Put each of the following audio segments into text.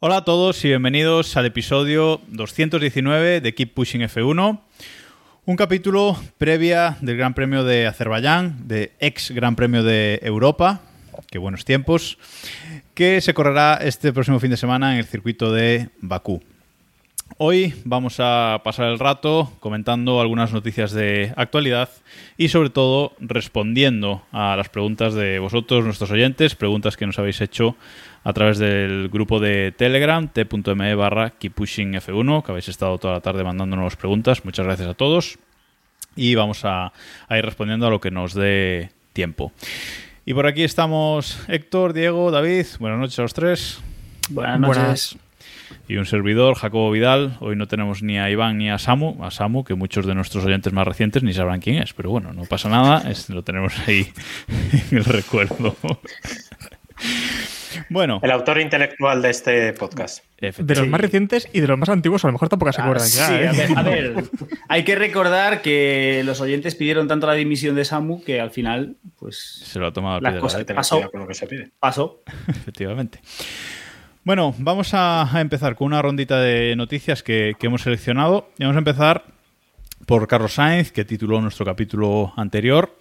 Hola a todos y bienvenidos al episodio 219 de Keep Pushing F1. Un capítulo previa del Gran Premio de Azerbaiyán, de ex Gran Premio de Europa, qué buenos tiempos, que se correrá este próximo fin de semana en el circuito de Bakú. Hoy vamos a pasar el rato comentando algunas noticias de actualidad y sobre todo respondiendo a las preguntas de vosotros, nuestros oyentes, preguntas que nos habéis hecho a través del grupo de Telegram, t.me barra keeppushingf1, que habéis estado toda la tarde mandándonos preguntas. Muchas gracias a todos. Y vamos a, a ir respondiendo a lo que nos dé tiempo. Y por aquí estamos Héctor, Diego, David. Buenas noches a los tres. Buenas noches. Y un servidor, Jacobo Vidal. Hoy no tenemos ni a Iván ni a Samu, a Samu, que muchos de nuestros oyentes más recientes ni sabrán quién es, pero bueno, no pasa nada, es- lo tenemos ahí en el recuerdo. bueno, El autor intelectual de este podcast. De los más recientes y de los más antiguos, a lo mejor tampoco se acuerdan Ah, ya. sí, ¿eh? a ver, a ver, hay que recordar que los oyentes pidieron tanto la dimisión de Samu que al final, pues, se lo ha tomado la tener Pasó. cuidado con lo que se pide. pasó. efectivamente. Bueno, vamos a, empezar con una rondita de noticias que, hemos seleccionado. Y vamos a empezar por Carlos Sainz, que tituló nuestro capítulo anterior.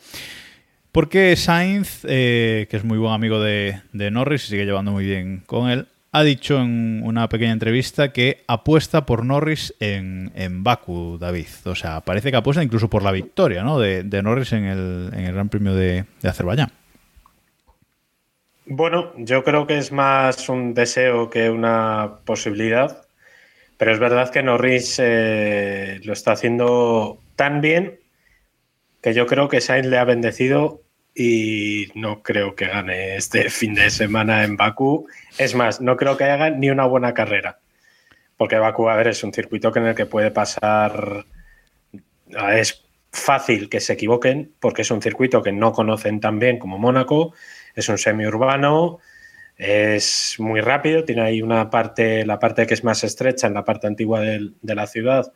Porque Sainz, eh, que es muy buen amigo de, Norris y sigue llevando muy bien con él, ha dicho en una pequeña entrevista que apuesta por Norris en, Baku, David. O sea, parece que apuesta incluso por la victoria ¿no? de, de Norris en el, en el Gran Premio de Azerbaiyán. Bueno, yo creo que es más un deseo que una posibilidad, pero es verdad que Norris eh, lo está haciendo tan bien que yo creo que Sainz le ha bendecido y no creo que gane este fin de semana en Bakú. Es más, no creo que haga ni una buena carrera, porque Bakú, a ver, es un circuito en el que puede pasar... Es fácil que se equivoquen porque es un circuito que no conocen tan bien como Mónaco, es un semiurbano, es muy rápido, tiene ahí una parte, la parte que es más estrecha en la parte antigua de la ciudad,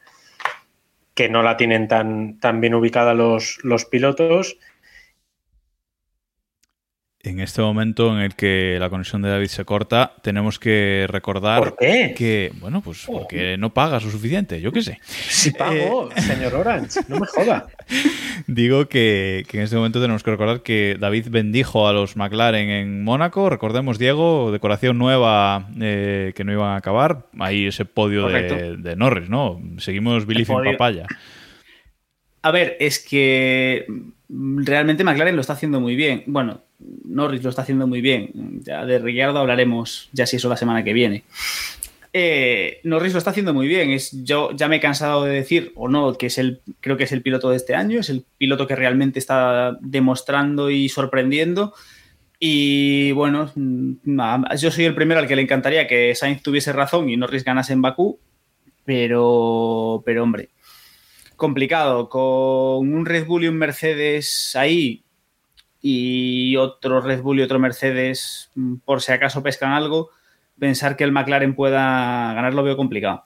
que no la tienen tan, tan bien ubicada los, los pilotos. En este momento en el que la conexión de David se corta, tenemos que recordar ¿Por qué? que, bueno, pues porque no pagas lo suficiente, yo qué sé. Si pago, señor Orange, no me joda. Digo que, que en este momento tenemos que recordar que David bendijo a los McLaren en Mónaco. Recordemos, Diego, decoración nueva eh, que no iban a acabar. Ahí ese podio de, Norris, ¿no? Seguimos Billy podio. papaya. A ver, es que realmente McLaren lo está haciendo muy bien. Bueno, Norris lo está haciendo muy bien. Ya de Ricciardo hablaremos ya si eso la semana que viene. Eh, Norris lo está haciendo muy bien. Es, yo ya me he cansado de decir, o no, que es el, creo que es el piloto de este año, es el piloto que realmente está demostrando y sorprendiendo. Y bueno, mm, yo soy el primero al que le encantaría que Sainz tuviese razón y Norris ganase en Bakú, pero, pero hombre, complicado. Con un Red Bull y un Mercedes ahí y otro Red Bull y otro Mercedes, mm, por si acaso pescan algo, pensar que el McLaren pueda ganar lo veo complicado.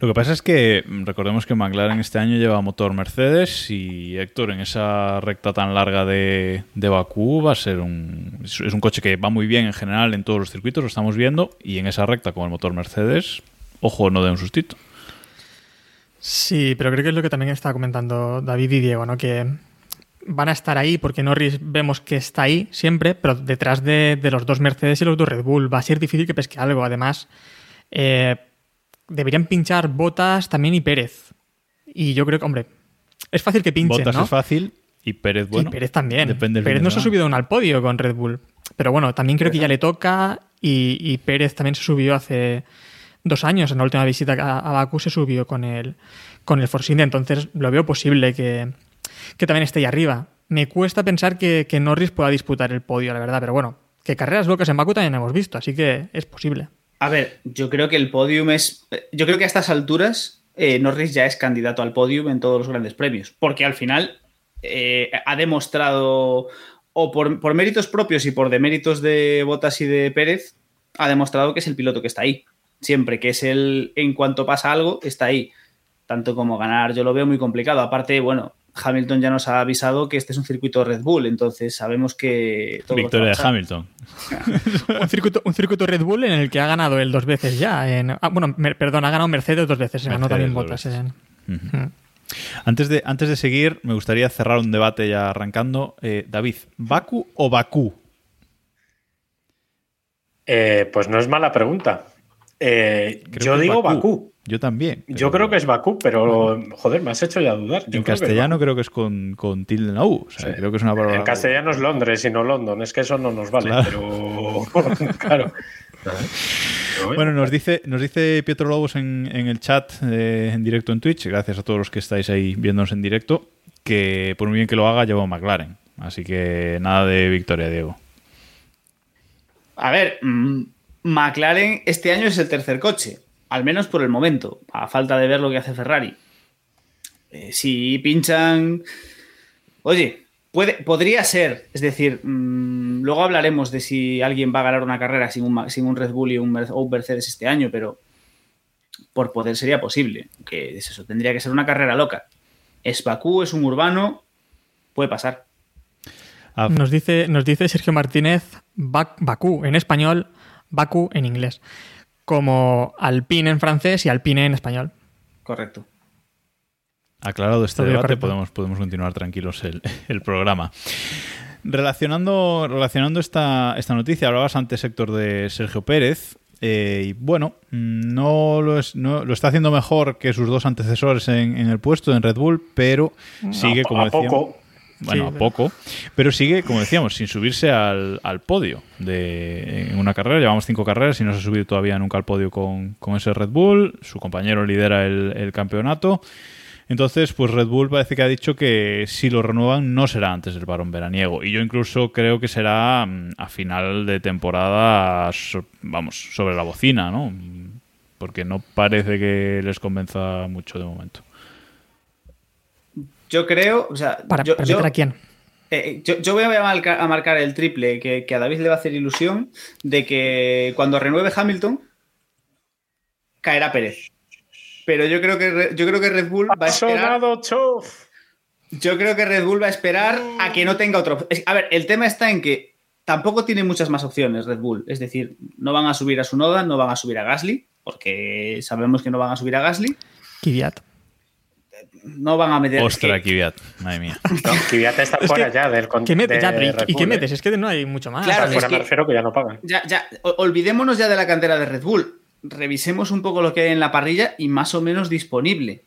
Lo que pasa es que mm, recordemos que McLaren este año lleva motor Mercedes y Héctor en esa recta tan larga de, de Bakú va a ser un... Es un coche que va muy bien en general en todos los circuitos, lo estamos viendo, y en esa recta con el motor Mercedes, ojo, no de un sustito. Sí, pero creo que es lo que también está comentando David y Diego, ¿no? Que van a estar ahí porque Norris vemos que está ahí siempre, pero detrás de, de los dos Mercedes y los dos Red Bull va a ser difícil que pesque algo. Además, eh, deberían pinchar Botas también y Pérez. Y yo creo que, hombre, es fácil que pinchen, Botas ¿no? es fácil y Pérez, bueno. y Pérez también. Depende Pérez no se ha subido aún al podio con Red Bull. Pero bueno, también creo que ya le toca y, y Pérez también se subió hace dos años. En la última visita a, a Bakú se subió con el, con el Force India. Entonces lo veo posible que, que también esté ahí arriba. me cuesta pensar que, que Norris pueda disputar el podio, la verdad, pero bueno, que carreras locas en Baku también hemos visto, así que es posible. A ver, yo creo que el podium es. Yo creo que a estas alturas eh, Norris ya es candidato al podium en todos los grandes premios, porque al final eh, ha demostrado, o por, por méritos propios y por deméritos de Botas y de Pérez, ha demostrado que es el piloto que está ahí. Siempre que es el, en cuanto pasa algo, está ahí. Tanto como ganar, yo lo veo muy complicado. Aparte, bueno, Hamilton ya nos ha avisado que este es un circuito Red Bull, entonces sabemos que. todo Victoria de. Hamilton. un, circuito, un circuito Red Bull en el que ha ganado él dos veces ya. En, ah, bueno, perdón, ha ganado Mercedes dos veces, se ganó también Ujú. Antes de, antes de seguir, me gustaría cerrar un debate ya arrancando. Eh, David, ¿Baku o Bakú? Eh, pues no es mala pregunta. Eh, yo digo Bakú. Yo también. Yo creo que es Bakú, pero joder, me has hecho ya dudar. Yo En creo castellano creo que es con, con tilde en la U. O sea, creo que es una palabra. En castellano es Londres y no London. Es que eso no nos vale, pero claro. Bueno, nos dice, nos dice Pietro Lobos en, en el chat eh, en directo en Twitch, gracias a todos los que estáis ahí viéndonos en directo, que por muy bien que lo haga, lleva un McLaren. Así que nada de victoria, Diego. A ver, mm, McLaren este año es el tercer coche, al menos por el momento, a falta de ver lo que hace Ferrari. Eh, si pinchan. Oye, puede, podría ser, es decir, mm, luego hablaremos de si alguien va a ganar una carrera sin un, sin un Red Bull y un, o un Mercedes este año, pero por poder sería posible. Que es eso, tendría que ser una carrera loca. Es Bakú, es un urbano, puede pasar. Nos dice, nos dice Sergio Martínez Bak- Bakú en español, Bakú en inglés. Como Alpine en francés y Alpine en español. Correcto. Aclarado este Todo debate, correcto. podemos, podemos continuar tranquilos el, el programa. Relacionando, relacionando esta, esta noticia, hablabas antes, Héctor, de Sergio Pérez. eh, y bueno, no lo, es- no- lo está haciendo mejor que sus dos antecesores en, en el puesto en Red Bull, pero sigue, a, como a decíamos, poco. Bueno, Sí, a poco, pero sigue, como decíamos, sin subirse al, al podio de, en una carrera. Llevamos cinco carreras y no se ha subido todavía nunca al podio con, con ese Red Bull. Su compañero lidera el, el campeonato. Entonces, pues Red Bull parece que ha dicho que si lo renuevan no será antes del parón veraniego. Y yo incluso creo que será mm, a final de temporada, vamos, sobre la bocina, ¿no? Porque no parece que les convenza mucho de momento. Yo creo, o sea, ¿Para, yo, para yo- meter a quién? Eh, yo, yo voy a marcar, a marcar el triple que, que a David le va a hacer ilusión de que cuando renueve Hamilton caerá Pérez. Pero yo creo que yo creo que Red Bull va a Ha esperar. sonado chof. Yo creo que Red Bull va a esperar a que no tenga otro. A ver, el tema está en que tampoco tiene muchas más opciones Red Bull. Es decir, no van a subir a Sunoda, no van a subir a Gasly, porque sabemos que no van a subir a Gasly. Kvyat. No van a meter. Ostra, que- Kvyat, madre mía. No, está Es fuera que- ya del ¿Qué metes? de Ya, pero ¿y- Red ¿Y qué Bull, ¿eh? metes? Es que no hay mucho más. Claro, fuera es que- me refiero que ya no pagan. Ya, ya, olvidémonos ya de la cantera de Red Bull. Revisemos un poco lo que hay en la parrilla y más o menos disponible.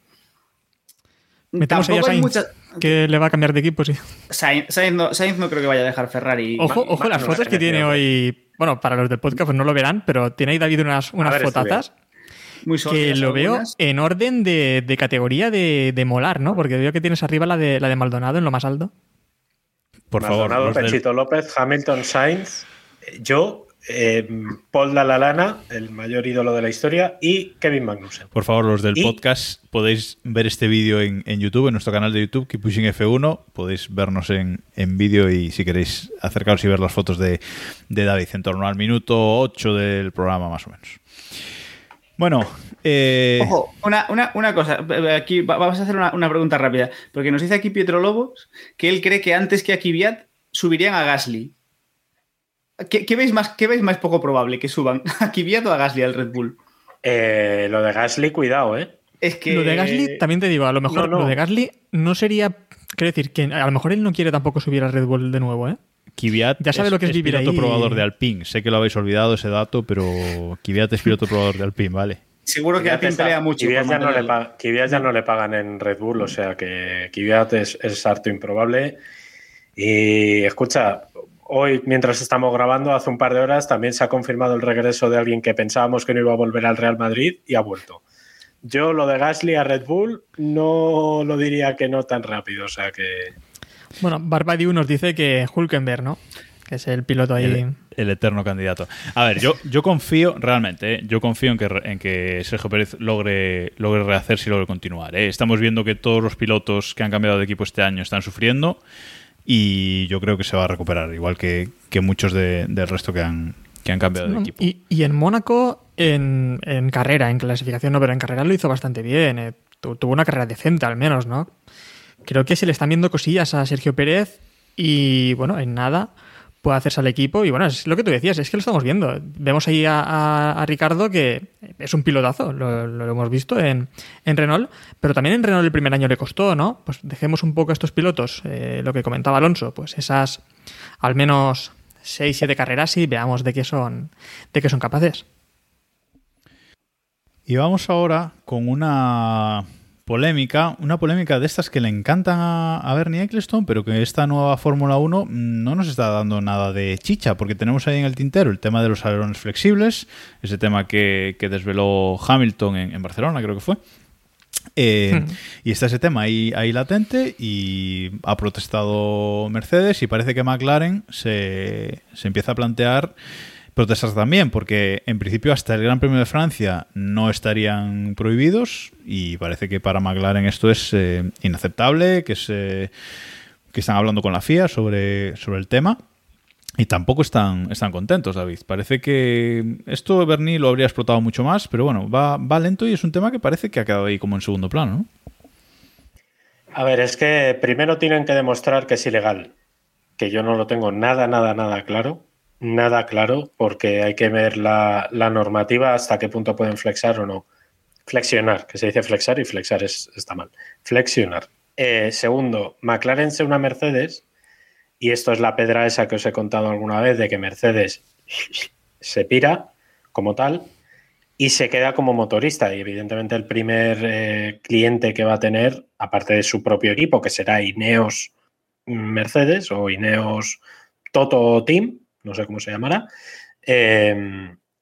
Metemos ahí a Sainz, mucha- que le va a cambiar de equipo, sí. Sainz, Sainz no, Sainz no creo que vaya a dejar Ferrari. Ojo, ojo las fotos que tiene hoy. Bueno, para los del podcast pues no lo verán, pero tiene ahí David unas, unas ver, fotazas muy que lo veo en orden de, de categoría de, de molar, ¿no? Porque veo que tienes arriba la de, la de Maldonado en lo más alto. Por favor, Maldonado, del- Pechito López, Hamilton, Sainz, yo, eh, Paul Dalalana, el mayor ídolo de la historia, y Kevin Magnussen. Por favor, los del Y- podcast podéis ver este vídeo en, en YouTube, en nuestro canal de YouTube, Keep Pushing F1. Podéis vernos en, en vídeo y si queréis acercaros y ver las fotos de, de David en torno al minuto 8 del programa, más o menos. Bueno, eh, Ojo, una, una- una cosa. Aquí va- vamos a hacer una, una pregunta rápida. Porque nos dice aquí Pietro Lobos que él cree que antes que a Kvyat subirían a Gasly. ¿Qué, qué veis más, ¿Qué veis más poco probable que suban? ¿A Kvyat o a Gasly al Red Bull? Eh, lo de Gasly, cuidado, ¿eh? Es que. Lo de Gasly, también te digo, a lo mejor no, no. lo de Gasly no sería. Quiero decir, que a lo mejor él no quiere tampoco subir al Red Bull de nuevo, ¿eh? Kvyat Ya sabe lo que es vivir piloto ahí. probador de Alpine. Sé que lo habéis olvidado ese dato, pero Kvyat es piloto probador de Alpine, ¿vale? Seguro que Alpine pelea mucho. Kvyat ya, no le Kvyat ya no le pagan en Red Bull, o sea que Kvyat es, es harto improbable. Y escucha, hoy mientras estamos grabando, hace un par de horas, también se ha confirmado el regreso de alguien que pensábamos que no iba a volver al Real Madrid y ha vuelto. Yo lo de Gasly a Red Bull no lo diría que no tan rápido, o sea que... Bueno, Barbadiu nos dice que Hulkenberg, ¿no? Que es el piloto ahí. El, el eterno candidato. A ver, yo, yo confío, realmente, ¿eh? yo confío en que, en que Sergio Pérez logre, logre rehacerse y logre continuar. ¿eh? Estamos viendo que todos los pilotos que han cambiado de equipo este año están sufriendo y yo creo que se va a recuperar, igual que, que muchos de- del resto que han, que han cambiado de equipo. Y, y en Mónaco, en, en carrera, en clasificación no, pero en carrera lo hizo bastante bien. eh. Tu- tuvo una carrera decente al menos, ¿no? Creo que se le están viendo cosillas a Sergio Pérez y, bueno, en nada puede hacerse al equipo. Y bueno, es lo que tú decías, es que lo estamos viendo. Vemos ahí a, Ricardo que es un pilotazo, lo, lo hemos visto en, en Renault, pero también en Renault el primer año le costó, ¿no? Pues dejemos un poco a estos pilotos, eh, lo que comentaba Alonso, pues esas al menos 6, 7 carreras y veamos de qué son, de qué son capaces. Y vamos ahora con una polémica, una polémica de estas que le encantan a, Bernie Ecclestone, pero que esta nueva Fórmula 1 no nos está dando nada de chicha, porque tenemos ahí en el tintero el tema de los alerones flexibles, ese tema que, que desveló Hamilton en, en Barcelona, creo que fue. Eh, y está ese tema ahí, ahí latente y ha protestado Mercedes y parece que McLaren se, se empieza a plantear protestas también, porque en principio hasta el Gran Premio de Francia no estarían prohibidos y parece que para McLaren esto es eh, inaceptable, que, se, que están hablando con la FIA sobre, sobre el tema. Y tampoco están, están contentos, David. Parece que esto Bernie lo habría explotado mucho más, pero bueno, va, va lento y es un tema que parece que ha quedado ahí como en segundo plano, ¿no? A ver, es que primero tienen que demostrar que es ilegal, que yo no lo tengo nada, nada, nada claro, nada claro, porque hay que ver la, normativa hasta qué punto pueden flexar o no. Flexionar, que se dice flexar y flexar es, está mal. Flexionar. Eh, segundo, McLaren es una Mercedes, y esto es la pedra esa que os he contado alguna vez, de que Mercedes se pira como tal y se queda como motorista. Y evidentemente el primer eh, cliente que va a tener, aparte de su propio equipo, que será Ineos Mercedes o Ineos Toto Team, no sé cómo se llamará, eh,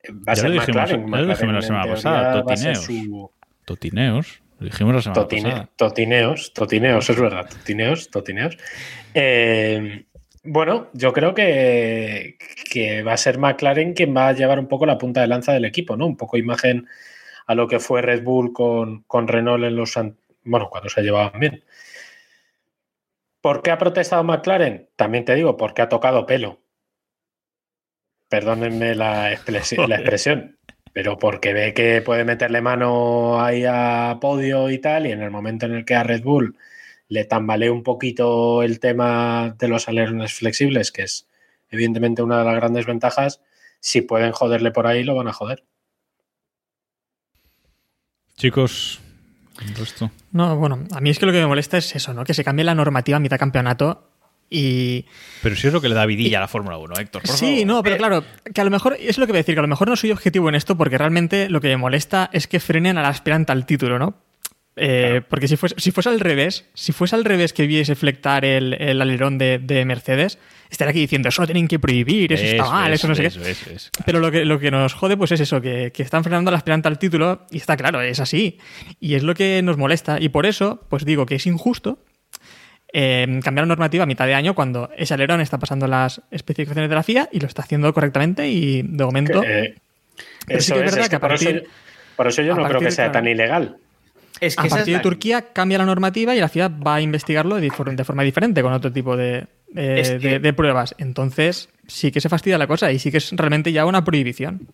va a Ya ser lo dijimos- McLaren. ya lo dijimos la semana pasada, Totineos. su- Totineos. Lo dijimos la semana Totine- pasada. totineos, totineos, es verdad, totineos, totineos. Eh, bueno, yo creo que, que va a ser McLaren quien va a llevar un poco la punta de lanza del equipo, ¿no? Un poco imagen a lo que fue Red Bull con, con Renault en los... Bueno, cuando se llevaban bien. ¿Por qué ha protestado McLaren? También te digo, porque ha tocado pelo. Perdónenme la, expresi- la expresión, pero porque ve que puede meterle mano ahí a podio y tal, y en el momento en el que a Red Bull le tambalee un poquito el tema de los alerones flexibles, que es evidentemente una de las grandes ventajas, si pueden joderle por ahí, lo van a joder. Chicos, el resto. No, bueno, a mí es que lo que me molesta es eso, ¿no? Que se cambie la normativa a mitad campeonato y... Pero si es lo que le da vidilla a la Fórmula 1, Héctor. por Sí, favor. no, pero claro, que a lo mejor, es lo que voy a decir, que a lo mejor no soy objetivo en esto porque realmente lo que me molesta es que frenen al aspirante al título, ¿no? Eh, Porque si fuese, si fuese al revés, si fuese al revés que viese flectar el, el alerón de, de Mercedes, estaría aquí diciendo, eso lo tienen que prohibir, eso, está mal, eso no sé eso, qué. Pero lo que, lo que nos jode, pues es eso, que, que están frenando al aspirante al título, y está claro, es así. Y es lo que nos molesta. Y por eso, pues digo que es injusto eh, cambiar la normativa a mitad de año cuando ese alerón está pasando las especificaciones de la FIA y lo está haciendo correctamente y de momento... Eh, Pero sí eso que es es, verdad es que a por, eso, partir- por eso yo no creo que sea claro. tan ilegal. Es que a partir de Turquía cambia la normativa y la FIA va a investigarlo de, for- de forma diferente con otro tipo de, eh, Es que- de- de pruebas. Entonces sí que se fastidia la cosa y sí que es realmente ya una prohibición.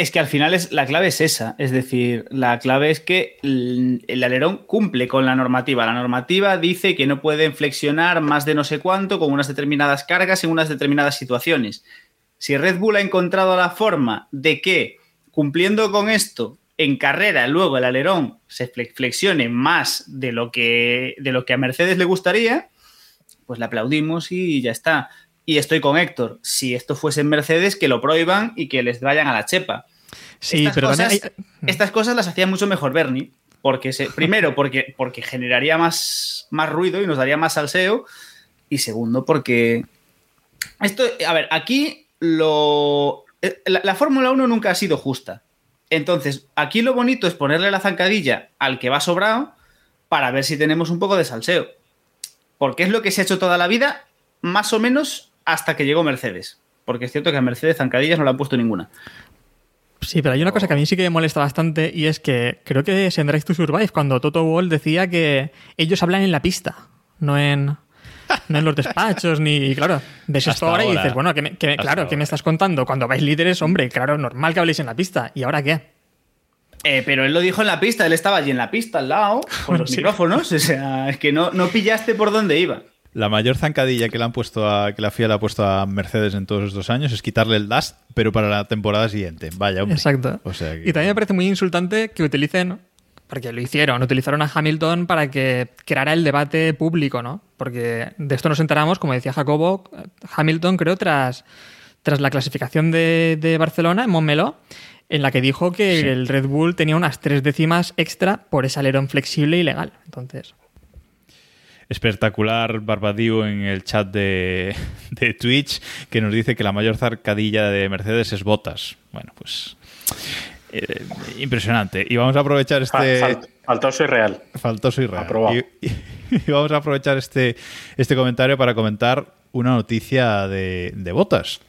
Es que al final es, la clave es esa. Es decir, la clave es que el, alerón cumple con la normativa. La normativa dice que no pueden flexionar más de no sé cuánto con unas determinadas cargas en unas determinadas situaciones. Si Red Bull ha encontrado la forma de que, cumpliendo con esto, en carrera luego el alerón se fle- flexione más de lo que, de lo que a Mercedes le gustaría, pues le aplaudimos y ya está. Y estoy con Héctor. Si esto fuese en Mercedes, que lo prohíban y que les vayan a la chepa. Sí, estas, pero cosas, hay- estas cosas las hacía mucho mejor Bernie. Porque se, primero, porque, porque generaría más, más ruido y nos daría más salseo. Y segundo, porque. Esto, a ver, aquí lo. La, la Fórmula 1 nunca ha sido justa. Entonces, aquí lo bonito es ponerle la zancadilla al que va sobrado para ver si tenemos un poco de salseo. Porque es lo que se ha hecho toda la vida, más o menos hasta que llegó Mercedes. Porque es cierto que a Mercedes zancadillas no le han puesto ninguna. Sí, pero hay una cosa que a mí sí que me molesta bastante y es que creo que es en Drive to Survive cuando Toto Wolff decía que ellos hablan en la pista, no en, no en los despachos, ni. y claro, ves esto ahora, y dices, bueno, que me- que- Hasta claro, ¿qué me estás contando? Cuando vais líderes, hombre, claro, normal que habléis en la pista. ¿Y ahora qué? Eh, pero él lo dijo en la pista, él estaba allí en la pista al lado, con los Sí. micrófonos. O sea, es que no, no pillaste por dónde iba. La mayor zancadilla que le han puesto a, que la FIA le ha puesto a Mercedes en todos estos años es quitarle el dust, pero para la temporada siguiente. Vaya, hombre. Exacto. O sea que- Y también me parece muy insultante que utilicen, porque lo hicieron, utilizaron a Hamilton para que creara el debate público, ¿no? Porque de esto nos enteramos, como decía Jacobo, Hamilton creo tras, tras la clasificación de, de Barcelona en Montmeló, en la que dijo que Sí. el Red Bull tenía unas tres décimas extra por ese alerón flexible y legal. Entonces, espectacular Barbadío en el chat de, de Twitch que nos dice que la mayor zancadilla de Mercedes es Botas. Bueno, pues eh, impresionante. Y vamos a aprovechar este fal- faltoso y real. faltoso y real. Aprobado. Y, y- y vamos a aprovechar este, este comentario para comentar una noticia de, de Botas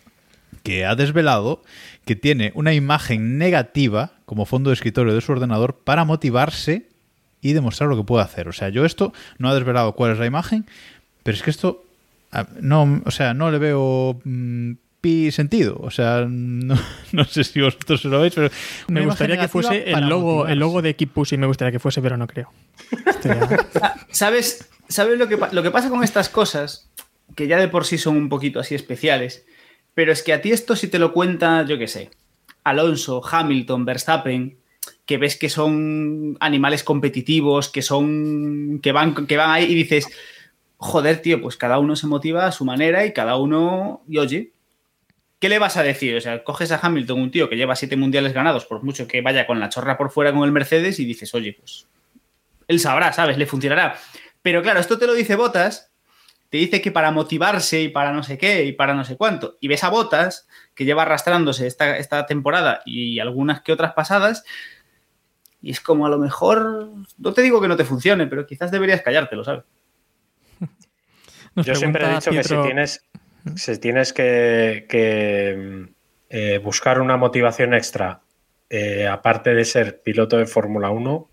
que ha desvelado que tiene una imagen negativa como fondo de escritorio de su ordenador para motivarse y demostrar lo que puede hacer. O sea, yo esto no ha desvelado cuál es la imagen, pero es que esto no, o sea, no le veo mm, pi sentido. O sea, no, no sé si vosotros lo veis, pero me gustaría que fuese el logo, el logo de Keep Pushing, me gustaría que fuese, pero no creo. Ah, ¿Sabes, ¿sabes lo, que, lo que pasa con estas cosas? Que ya de por sí son un poquito así especiales. Pero es que a ti esto si te lo cuenta, yo qué sé, Alonso, Hamilton, Verstappen, que ves que son animales competitivos, que son. que van, que van ahí y dices. Joder, tío, pues cada uno se motiva a su manera y cada uno. Y oye, ¿qué le vas a decir? O sea, coges a Hamilton, un tío que lleva siete mundiales ganados, por mucho que vaya con la chorra por fuera con el Mercedes, y dices, oye, pues él sabrá, ¿sabes? Le funcionará. Pero claro, esto te lo dice Botas, te dice que para motivarse y para no sé qué y para no sé cuánto. Y ves a Botas, que lleva arrastrándose esta, esta temporada y algunas que otras pasadas, y es como a lo mejor, no te digo que no te funcione, pero quizás deberías callártelo, ¿sabes? Nos Yo siempre he dicho que si tienes, si tienes que, que, eh, buscar una motivación extra, eh, aparte de ser piloto de Fórmula 1,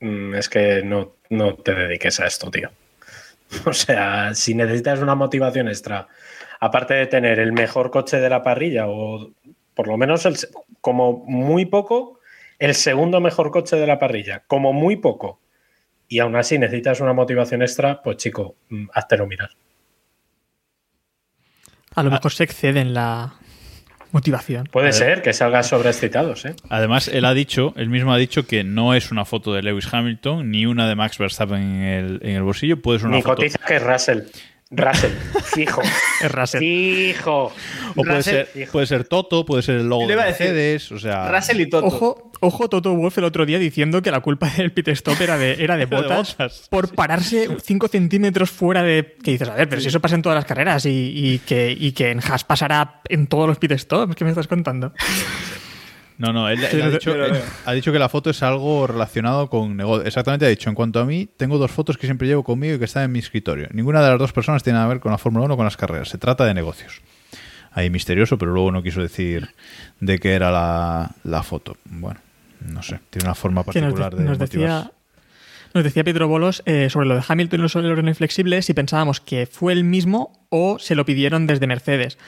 mm, es que no, no te dediques a esto, tío. O sea, si necesitas una motivación extra, aparte de tener el mejor coche de la parrilla, o por lo menos el, como muy poco, el segundo mejor coche de la parrilla, como muy poco, y aún así necesitas una motivación extra, pues chico, mm, háztelo mirar. A lo mejor se excede en la motivación. Puede ser que salgas sobreexcitados, ¿eh? Además, él ha dicho, él mismo ha dicho que no es una foto de Lewis Hamilton ni una de Max Verstappen en el, en el bolsillo. Puede ser una Ni foto. cotiza que es Russell. Russell, fijo. Es Russell. Fijo. O puede Russell, ser, puede ser Toto, puede ser el logo Le de iba a decir, Mercedes. O sea, Russell y Toto. Ojo, ojo Toto Wolf el otro día diciendo que la culpa del pit stop era de, era de Era de botas por pararse 5 centímetros fuera de... Que dices, a ver, pero si eso pasa en todas las carreras y, y que, y que en Haas pasará en todos los pit stops, ¿qué me estás contando? No, no, él, él Sí, ha, dicho, lo él veo. ha dicho que la foto es algo relacionado con negocio. Exactamente ha dicho, en cuanto a mí, tengo dos fotos que siempre llevo conmigo y que están en mi escritorio. Ninguna de las dos personas tiene nada que ver con la Fórmula 1 o con las carreras. Se trata de negocios. Ahí misterioso, pero luego no quiso decir de qué era la, la foto. Bueno, no sé, tiene una forma Que nos, particular de- de nos motivarse. decía, nos decía Pedro Bolos eh, sobre lo de Hamilton y los órdenes flexibles si pensábamos que fue el mismo o se lo pidieron desde Mercedes.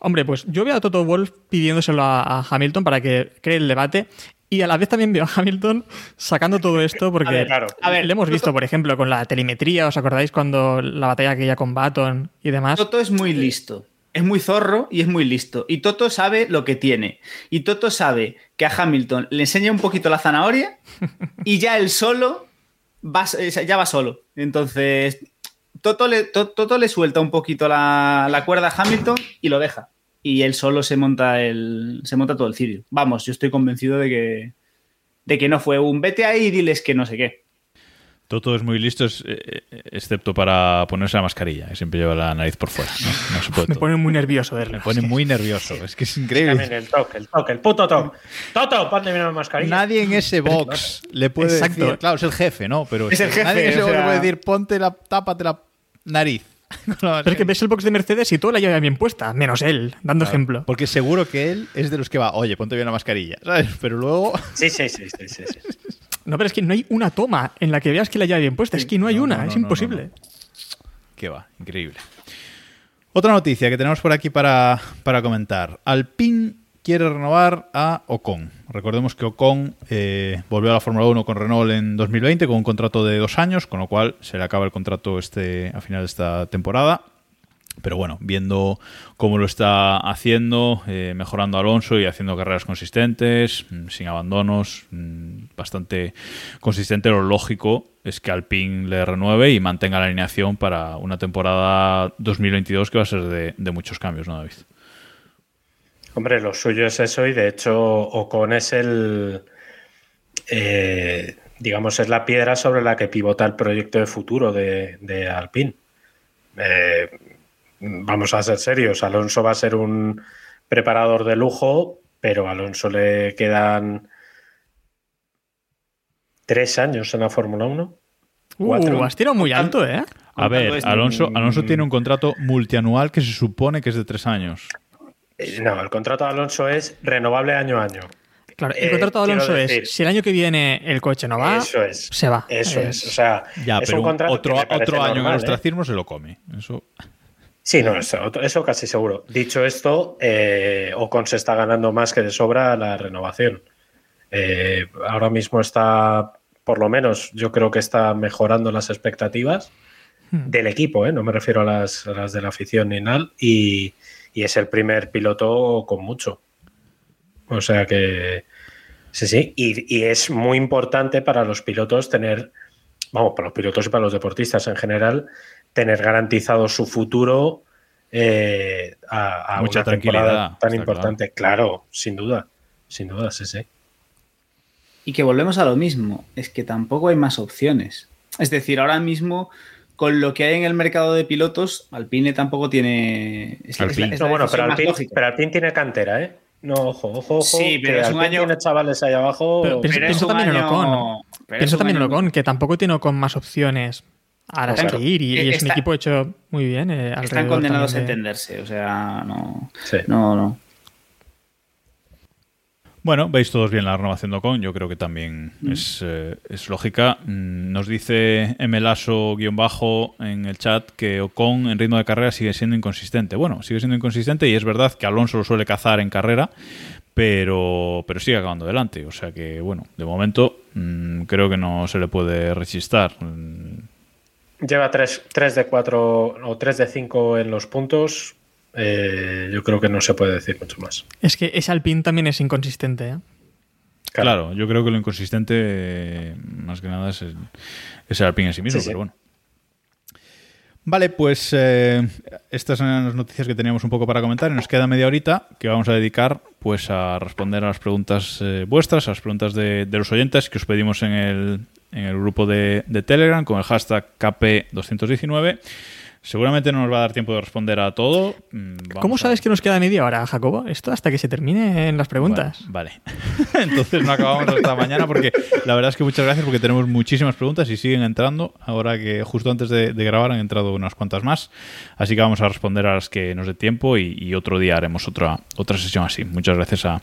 Hombre, pues yo veo a Toto Wolf pidiéndoselo a, a Hamilton para que cree el debate y a la vez también veo a Hamilton sacando todo esto porque A ver, claro. A ver, le hemos visto, por ejemplo, con la telemetría, ¿os acordáis cuando la batalla aquella con Baton y demás? Toto es muy listo. Es muy zorro y es muy listo. Y Toto sabe lo que tiene. Y Toto sabe que a Hamilton le enseña un poquito la zanahoria y ya él solo va, ya va solo. Entonces, Toto le, To- Toto le suelta un poquito la, la cuerda a Hamilton y lo deja. Y él solo se monta el. se monta todo el cirio. Vamos, yo estoy convencido de que. de que no fue un vete ahí y diles que no sé qué. Toto es muy listo, eh, eh, excepto para ponerse la mascarilla, que siempre lleva la nariz por fuera. No, No se puede Me todo. pone muy nervioso verlo. Me pone muy nervioso. Es que es También increíble. el toque, el toque, el puto toque. Toto, ponte una mascarilla. Nadie en ese box le puede Exacto. decir, claro, es el jefe, ¿no? Pero Es el jefe, nadie en ese o box le puede decir, ponte la, tápate la nariz. Pero es que ves el box de Mercedes y todo la lleva bien puesta, menos él, dando Claro, ejemplo. Porque seguro que él es de los que va, oye, ponte bien la mascarilla, ¿sabes? Pero luego... Sí, sí, sí, sí, sí, sí. No, pero es que no hay una toma en la que veas que la lleva bien puesta. Es que no hay No, una, no, no, es no, imposible. Que va, increíble. Otra noticia que tenemos por aquí para, para comentar. Alpine quiere renovar a Ocon. Recordemos que Ocon eh, volvió a la Fórmula 1 con Renault en 2020 con un contrato de dos años, con lo cual se le acaba el contrato este a final de esta temporada. Pero bueno, viendo cómo lo está haciendo, eh, mejorando Alonso y haciendo carreras consistentes, mm, sin abandonos, mm, bastante consistente, lo lógico es que Alpine le renueve y mantenga la alineación para una temporada 2022 que va a ser de, de muchos cambios, ¿no, David? Hombre, lo suyo es eso y de hecho Ocon es el, eh, digamos, es la piedra sobre la que pivota el proyecto de futuro de, de Alpine. Eh, vamos a ser serios, Alonso va a ser un preparador de lujo, pero a Alonso le quedan tres años en la Fórmula 1. Cuatro. Uh, has tirado muy alto, ¿eh? A ver, Alonso, Alonso tiene un contrato multianual que se supone que es de tres años. Eh, No, el contrato de Alonso es renovable año a año. Claro, el Eh, contrato de Alonso decir- es, si el año que viene el coche no va, Eso es. se va. Eso es. O sea, Ya, es pero un contrato otro, que me parece otro año en el normal, ¿eh? ostracismo se lo come. Eso... Sí, no, eso, eso casi seguro. Dicho esto, eh, Ocon se está ganando más que de sobra la renovación. Eh, ahora mismo está, por lo menos, yo creo que está mejorando las expectativas Hmm. del equipo, ¿eh? no me refiero a las, a las de la afición ni nada, y, y es el primer piloto con mucho. O sea que, sí, sí, y, y es muy importante para los pilotos tener, vamos, para los pilotos y para los deportistas en general, tener garantizado su futuro eh, a, a Mucha una temporada tranquilidad, tan está importante. Claro. sin duda, sin duda, sí, sí. Y que volvemos a lo mismo, es que tampoco hay más opciones. Es decir, ahora mismo, con lo que hay en el mercado de pilotos, Alpine tampoco tiene. Es, es la- Alpine. es la No, bueno, pero Alpine, lógica. pero Alpine tiene cantera, ¿eh? No, ojo, ojo, ojo. Sí, pero que es un Alpine año- tiene chavales ahí abajo. Pero- pero- Pero piensa es un también en año- Ocon. es Pienso un también en Ocon, que tampoco tiene Ocon más opciones a las Claro. que ir y, y es un Está- equipo hecho muy bien. eh, Están condenados a entenderse, o sea, no. Sí. No, no. Bueno, veis todos bien la renovación de Ocon, yo creo que también es, eh, es lógica. Mm, Nos dice Melaso-bajo en el chat que Ocon en ritmo de carrera sigue siendo inconsistente. Bueno, sigue siendo inconsistente y es verdad que Alonso lo suele cazar en carrera, pero, pero sigue acabando delante. O sea que, bueno, de momento mm, creo que no se le puede rechistar. Mm, Lleva 3, de 4 o 3 de 5 en los puntos. Eh, yo creo que no se puede decir mucho más. Es que ese Alpine también es inconsistente. ¿eh? Claro, yo creo que lo inconsistente, eh, más que nada, es el, es el Alpine en sí mismo, Sí, sí. pero bueno. Vale, pues eh, estas eran las noticias que teníamos un poco para comentar y nos queda media horita que vamos a dedicar pues a responder a las preguntas eh, vuestras, a las preguntas de, de los oyentes que os pedimos en el, en el grupo de, de Telegram con el hashtag KP219. Seguramente no nos va a dar tiempo de responder a todo. Mm, vamos ¿Cómo a- sabes que nos queda media hora, Jacobo? Esto hasta que se termine en las preguntas. Bueno, vale. Entonces no acabamos hasta mañana porque la verdad es que muchas gracias porque tenemos muchísimas preguntas y siguen entrando. Ahora que justo antes de, de grabar han entrado unas cuantas más. Así que vamos a responder a las que nos dé tiempo y, y otro día haremos otra, otra sesión así. Muchas gracias a,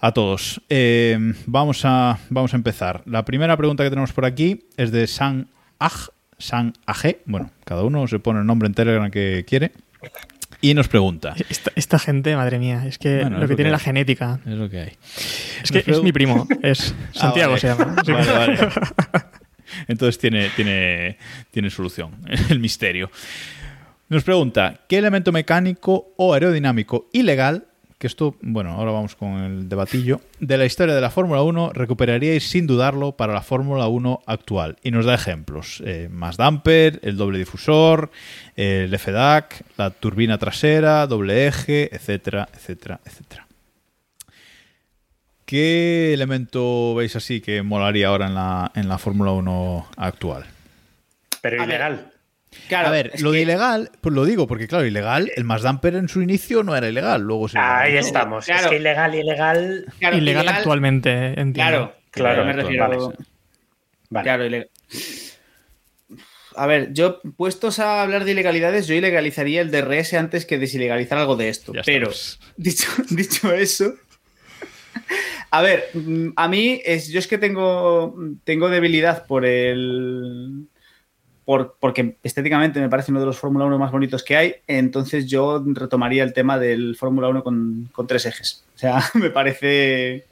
a todos. Eh, vamos, a, vamos a empezar. La primera pregunta que tenemos por aquí es de San Aj. San AG. Bueno, cada uno se pone el nombre en Telegram que quiere. Y nos pregunta. Esta, esta gente, madre mía, es que Bueno, lo es que lo tiene que la genética. Es lo que hay. Es que es mi primo, es Santiago vale. se llama. Vale, vale. Entonces tiene, tiene, tiene solución el misterio. Nos pregunta, ¿qué elemento mecánico o aerodinámico ilegal, que esto, bueno, ahora vamos con el debatillo, de la historia de la Fórmula 1 recuperaríais sin dudarlo para la Fórmula 1 actual? Y nos da ejemplos. Eh, más damper, el doble difusor, el FDAC, la turbina trasera, doble eje, etcétera, etcétera, etcétera. ¿Qué elemento veis así que molaría ahora en la, en la Fórmula 1 actual? Pero ilegal. Claro, a ver, lo de ilegal, pues lo digo, porque claro, ilegal, el más damper en su inicio no era ilegal, luego se Ahí estamos. Claro. Es que ilegal, ilegal. claro, Ilegal actualmente, entiendo. Claro, Claro, me refiero. vale. Vale. Claro, ilegal. A ver, yo puestos a hablar de ilegalidades, yo ilegalizaría el DRS antes que desilegalizar algo de esto. Ya Pero, estamos. dicho, dicho eso, a ver, mm, a mí es, yo es que tengo, tengo debilidad por el. Por, porque estéticamente me parece uno de los Fórmula 1 más bonitos que hay, entonces yo retomaría el tema del Fórmula 1 con, con tres ejes. O sea, me parece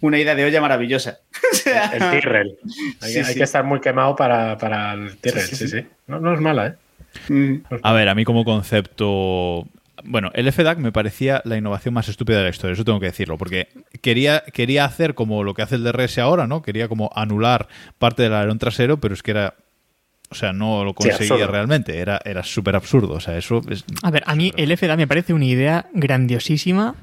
una idea de olla maravillosa. O sea, El Tyrrell. Hay, Sí, hay sí. que estar muy quemado para, para el Tyrrell, Sí, sí, sí, sí. No, no es mala, ¿eh? mm, A ver, a mí como concepto... Bueno, el FDAC me parecía la innovación más estúpida de la historia, eso tengo que decirlo, porque quería, quería hacer como lo que hace el DRS ahora, ¿no? Quería como anular parte del alerón trasero, pero es que era... O sea, no lo Sí, conseguía absurdo. realmente, era era súper absurdo. O sea, eso es... A ver, a mí el FDA me parece una idea grandiosísima,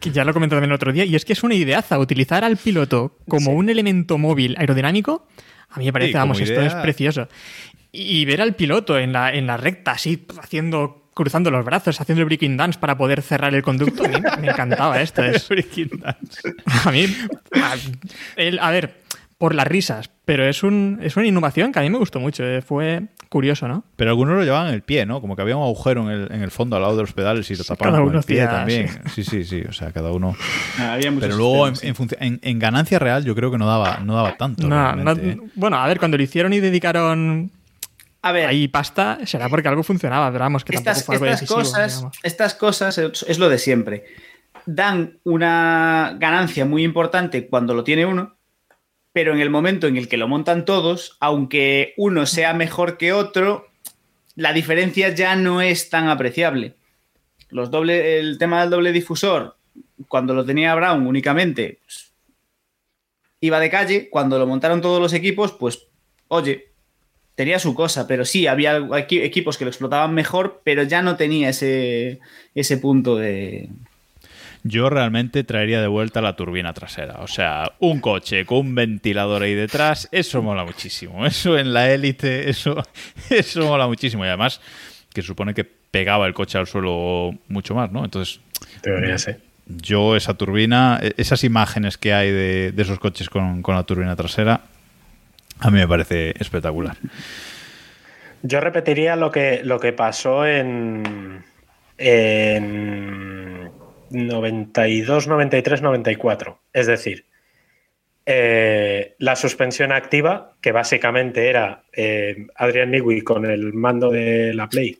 que ya lo comenté también el otro día, y es que es una ideaza utilizar al piloto como un elemento móvil aerodinámico. A mí me parece, Sí, vamos, esto idea- es precioso. Y ver al piloto en la, en la recta, así, haciendo, cruzando los brazos, haciendo el breaking dance para poder cerrar el conducto, a mí me encantaba esto. Es, Freaking dance. a mí, a, el- a ver, por las risas, pero es, un, es una innovación que a mí me gustó mucho, eh, fue curioso, ¿no? Pero algunos lo llevaban en el pie, ¿no? Como que había un agujero en el, en el fondo al lado de los pedales y lo tapaban cada con uno el pie hacía- también. Sí, sí, sí. O sea, cada uno. había muchos Pero luego en, sistemas, sí. en funci- en- en ganancia real yo creo que no daba, no daba tanto. No, realmente, no- ¿eh? bueno, a ver, cuando lo hicieron y dedicaron A ver, ahí pasta, será porque algo funcionaba, pero vamos, que estas, tampoco fue algo estas decisivo, cosas, digamos. estas cosas es lo de siempre. Dan una ganancia muy importante cuando lo tiene uno, pero en el momento en el que lo montan todos, aunque uno sea mejor que otro, la diferencia ya no es tan apreciable. Los doble, el tema del doble difusor, cuando lo tenía Brown únicamente, pues, iba de calle. Cuando lo montaron todos los equipos, pues, oye, tenía su cosa, pero sí, había equi- equipos que lo explotaban mejor, pero ya no tenía ese, ese punto de... Yo realmente traería de vuelta la turbina trasera. O sea, un coche con un ventilador ahí detrás, eso mola muchísimo. Eso en la élite, eso, eso mola muchísimo. Y además, que supone que pegaba el coche al suelo mucho más, ¿no? Entonces, Debería ser. yo esa turbina, e- esas imágenes que hay de, de esos coches con, con la turbina trasera, a mí me parece espectacular. Yo repetiría lo que, lo que pasó en, en 92, 93, 94. Es decir, eh, la suspensión activa, que básicamente era eh, Adrian Newey con el mando de la Play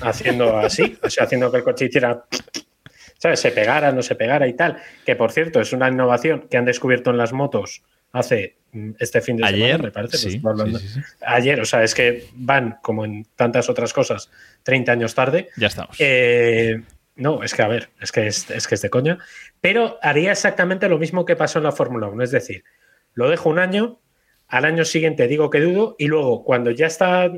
haciendo así, o sea, haciendo que el coche hiciera, ¿sabes? Se pegara, no se pegara y tal. Que por cierto, es una innovación que han descubierto en las motos hace mm, este fin de Ayer, semana, me parece. sí, sí, sí, sí. Ayer, o sea, es que van, como en tantas otras cosas, 30 años tarde. Ya estamos. Eh, no, es que a ver, es que es, es que es de coña. Pero haría exactamente lo mismo que pasó en la Fórmula 1. Es decir, lo dejo un año, al año siguiente digo que dudo, y luego cuando ya está,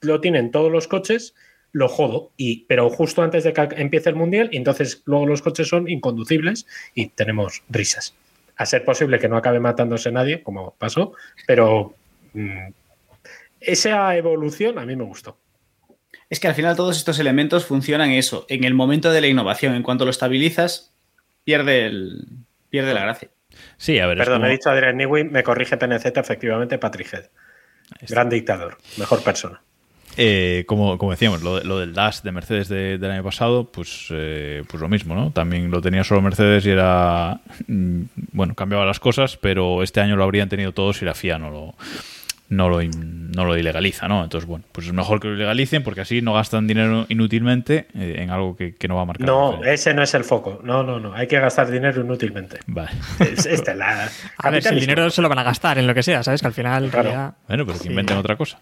lo tienen todos los coches, lo jodo. Y, pero justo antes de que empiece el mundial, y entonces luego los coches son inconducibles y tenemos risas. A ser posible que no acabe matándose nadie, como pasó, pero mm, esa evolución a mí me gustó. Es que al final todos estos elementos funcionan eso, en el momento de la innovación. En cuanto lo estabilizas, pierde, el, pierde la gracia. Sí, a ver, Perdón, como- he dicho Adrian Newey, me corrige PNZ, efectivamente, Patrick Head. Gran dictador, mejor persona. Eh, como, como decíamos, lo, de- lo del Dash de Mercedes de- del año pasado, pues, eh, pues lo mismo, ¿no? También lo tenía solo Mercedes y era. mm, Bueno, cambiaba las cosas, pero este año lo habrían tenido todos y la FIA no lo, no lo, in- no lo ilegaliza, ¿no? Entonces, bueno, pues es mejor que lo ilegalicen porque así no gastan dinero inútilmente eh, en algo que, que no va a marcar. No, ese no es el foco. No, no, no. Hay que gastar dinero inútilmente. Vale. Es, esta la A ver, si el dinero se lo van a gastar en lo que sea, ¿sabes? Que al final, Claro. realidad- Bueno, pero que Sí. inventen otra cosa.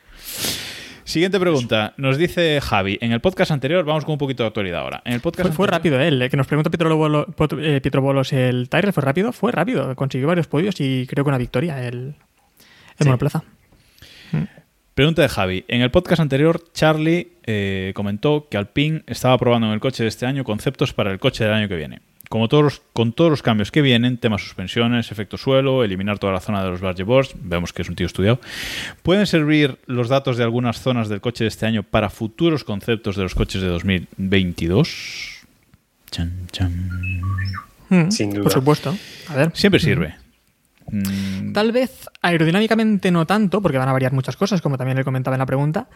Siguiente pregunta. Nos dice Javi. En el podcast anterior, vamos con un poquito de actualidad ahora. En el podcast Fue, fue anterior- rápido él, eh, que nos pregunta Pietro, Bolo- Pot- eh, Pietro Bolos el Tyrrell, fue rápido, fue rápido, consiguió varios podios y creo que una victoria el, el monoplaza. Pregunta de Javi. En el podcast anterior, Charlie eh, comentó que Alpine estaba probando en el coche de este año conceptos para el coche del año que viene. Como todos los- con todos los cambios que vienen, temas suspensiones, efecto suelo, eliminar toda la zona de los large boards, vemos que es un tío estudiado, ¿pueden servir los datos de algunas zonas del coche de este año para futuros conceptos de los coches de 2022? Chan, chan. Mm, Sin duda. Por supuesto. A ver. Siempre sirve. Mm, Tal vez aerodinámicamente no tanto, porque van a variar muchas cosas, como también le comentaba en la pregunta.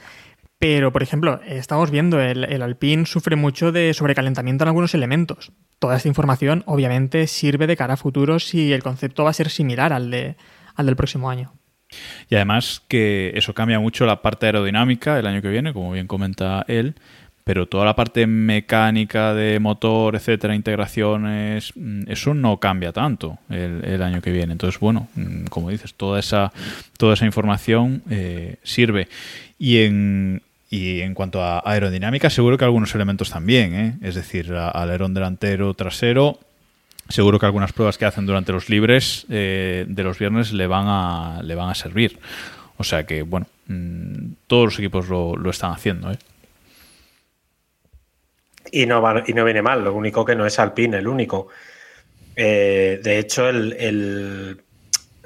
Pero, por ejemplo, estamos viendo, el, el Alpine sufre mucho de sobrecalentamiento en algunos elementos. Toda esta información, obviamente, sirve de cara a futuro si el concepto va a ser similar al, de, al del próximo año. Y además que eso cambia mucho la parte aerodinámica el año que viene, como bien comenta él, pero toda la parte mecánica de motor, etcétera, integraciones, mm, eso no cambia tanto el, el año que viene. Entonces, bueno, mm, como dices, toda esa, toda esa información eh, sirve. Y en, y en cuanto a aerodinámica, seguro que algunos elementos también, ¿eh? es decir, alerón delantero, trasero, seguro que algunas pruebas que hacen durante los libres eh, de los viernes le van a, le van a servir. O sea que, bueno, mm, todos los equipos lo, lo están haciendo. ¿eh? Y no, va- y no viene mal, lo único que no es Alpine, el único. Eh, de hecho, el,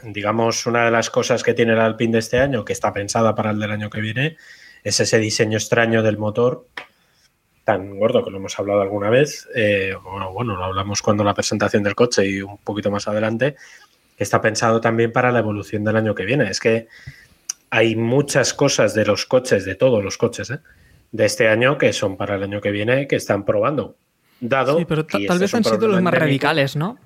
digamos, una de las cosas que tiene el Alpine de este año, que está pensada para el del año que viene, es ese diseño extraño del motor tan gordo que lo hemos hablado alguna vez. eh, bueno, bueno, lo hablamos cuando la presentación del coche y un poquito más adelante, que está pensado también para la evolución del año que viene. Es que hay muchas cosas de los coches, de todos los coches, ¿eh? De este año que son para el año que viene que están probando. Dado Sí, pero tal vez han sido los más radicales, ¿no?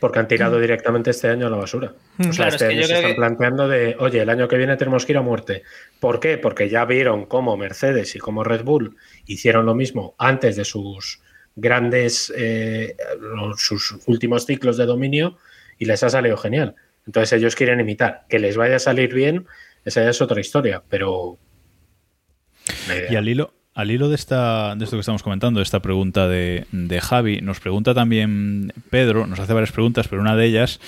Porque han tirado directamente este año a la basura. O sea, Mm. Claro, este es que año se están que- planteando de, oye, el año que viene tenemos que ir a muerte. ¿Por qué? Porque ya vieron cómo Mercedes y cómo Red Bull hicieron lo mismo antes de sus grandes, eh, sus últimos ciclos de dominio y les ha salido genial. Entonces ellos quieren imitar. Que les vaya a salir bien, esa ya es otra historia, pero... Y al hilo, al hilo de, esta, de esto que estamos comentando, de esta pregunta de, de Javi, nos pregunta también Pedro, nos hace varias preguntas, pero una de ellas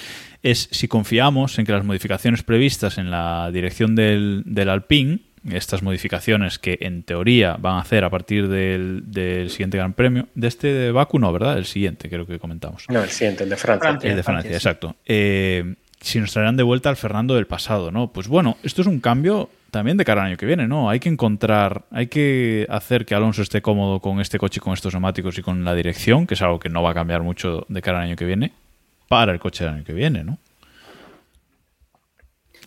es si confiamos en que las modificaciones previstas en la dirección del, del Alpine, estas modificaciones que en teoría van a hacer a partir del, del siguiente Gran Premio, de este de Baku no, ¿verdad? El siguiente, creo que comentamos. No, el siguiente, el de Francia. Francia. El de Francia, Francia, sí. exacto. Eh, si nos traerán de vuelta al Fernando del pasado, ¿no? Pues bueno, esto es un cambio también de cara al año que viene, ¿no? Hay que encontrar, hay que hacer que Alonso esté cómodo con este coche y con estos neumáticos y con la dirección, que es algo que no va a cambiar mucho de cara al año que viene, para el coche del año que viene, ¿no?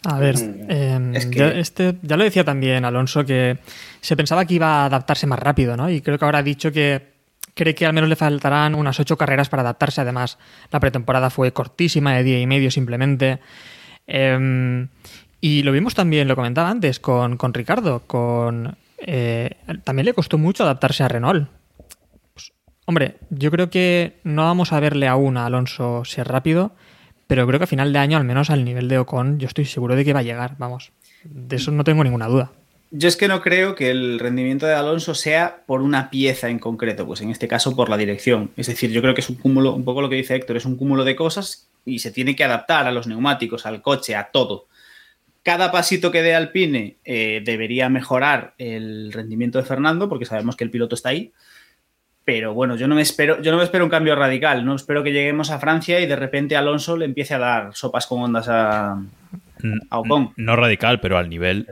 A ver, Mm, eh, es que- ya, este, ya lo decía también Alonso que se pensaba que iba a adaptarse más rápido, ¿no? Y creo que ahora ha dicho que cree que al menos le faltarán unas ocho carreras para adaptarse. Además, la pretemporada fue cortísima, de día y medio simplemente. Eh, y lo vimos también, lo comentaba antes, con, con Ricardo. Con, eh, también le costó mucho adaptarse a Renault. Pues, hombre, yo creo que no vamos a verle aún a Alonso ser rápido, pero creo que a final de año, al menos al nivel de Ocon, yo estoy seguro de que va a llegar, vamos. De eso no tengo ninguna duda. Yo es que no creo que el rendimiento de Alonso sea por una pieza en concreto, pues en este caso por la dirección. Es decir, yo creo que es un cúmulo, un poco lo que dice Héctor, es un cúmulo de cosas y se tiene que adaptar a los neumáticos, al coche, a todo. Cada pasito que dé Alpine eh, debería mejorar el rendimiento de Fernando, porque sabemos que el piloto está ahí. Pero bueno, yo no me espero, yo no me espero un cambio radical. No espero que lleguemos a Francia y de repente Alonso le empiece a dar sopas con ondas a, a Ocon. No radical, pero al nivel.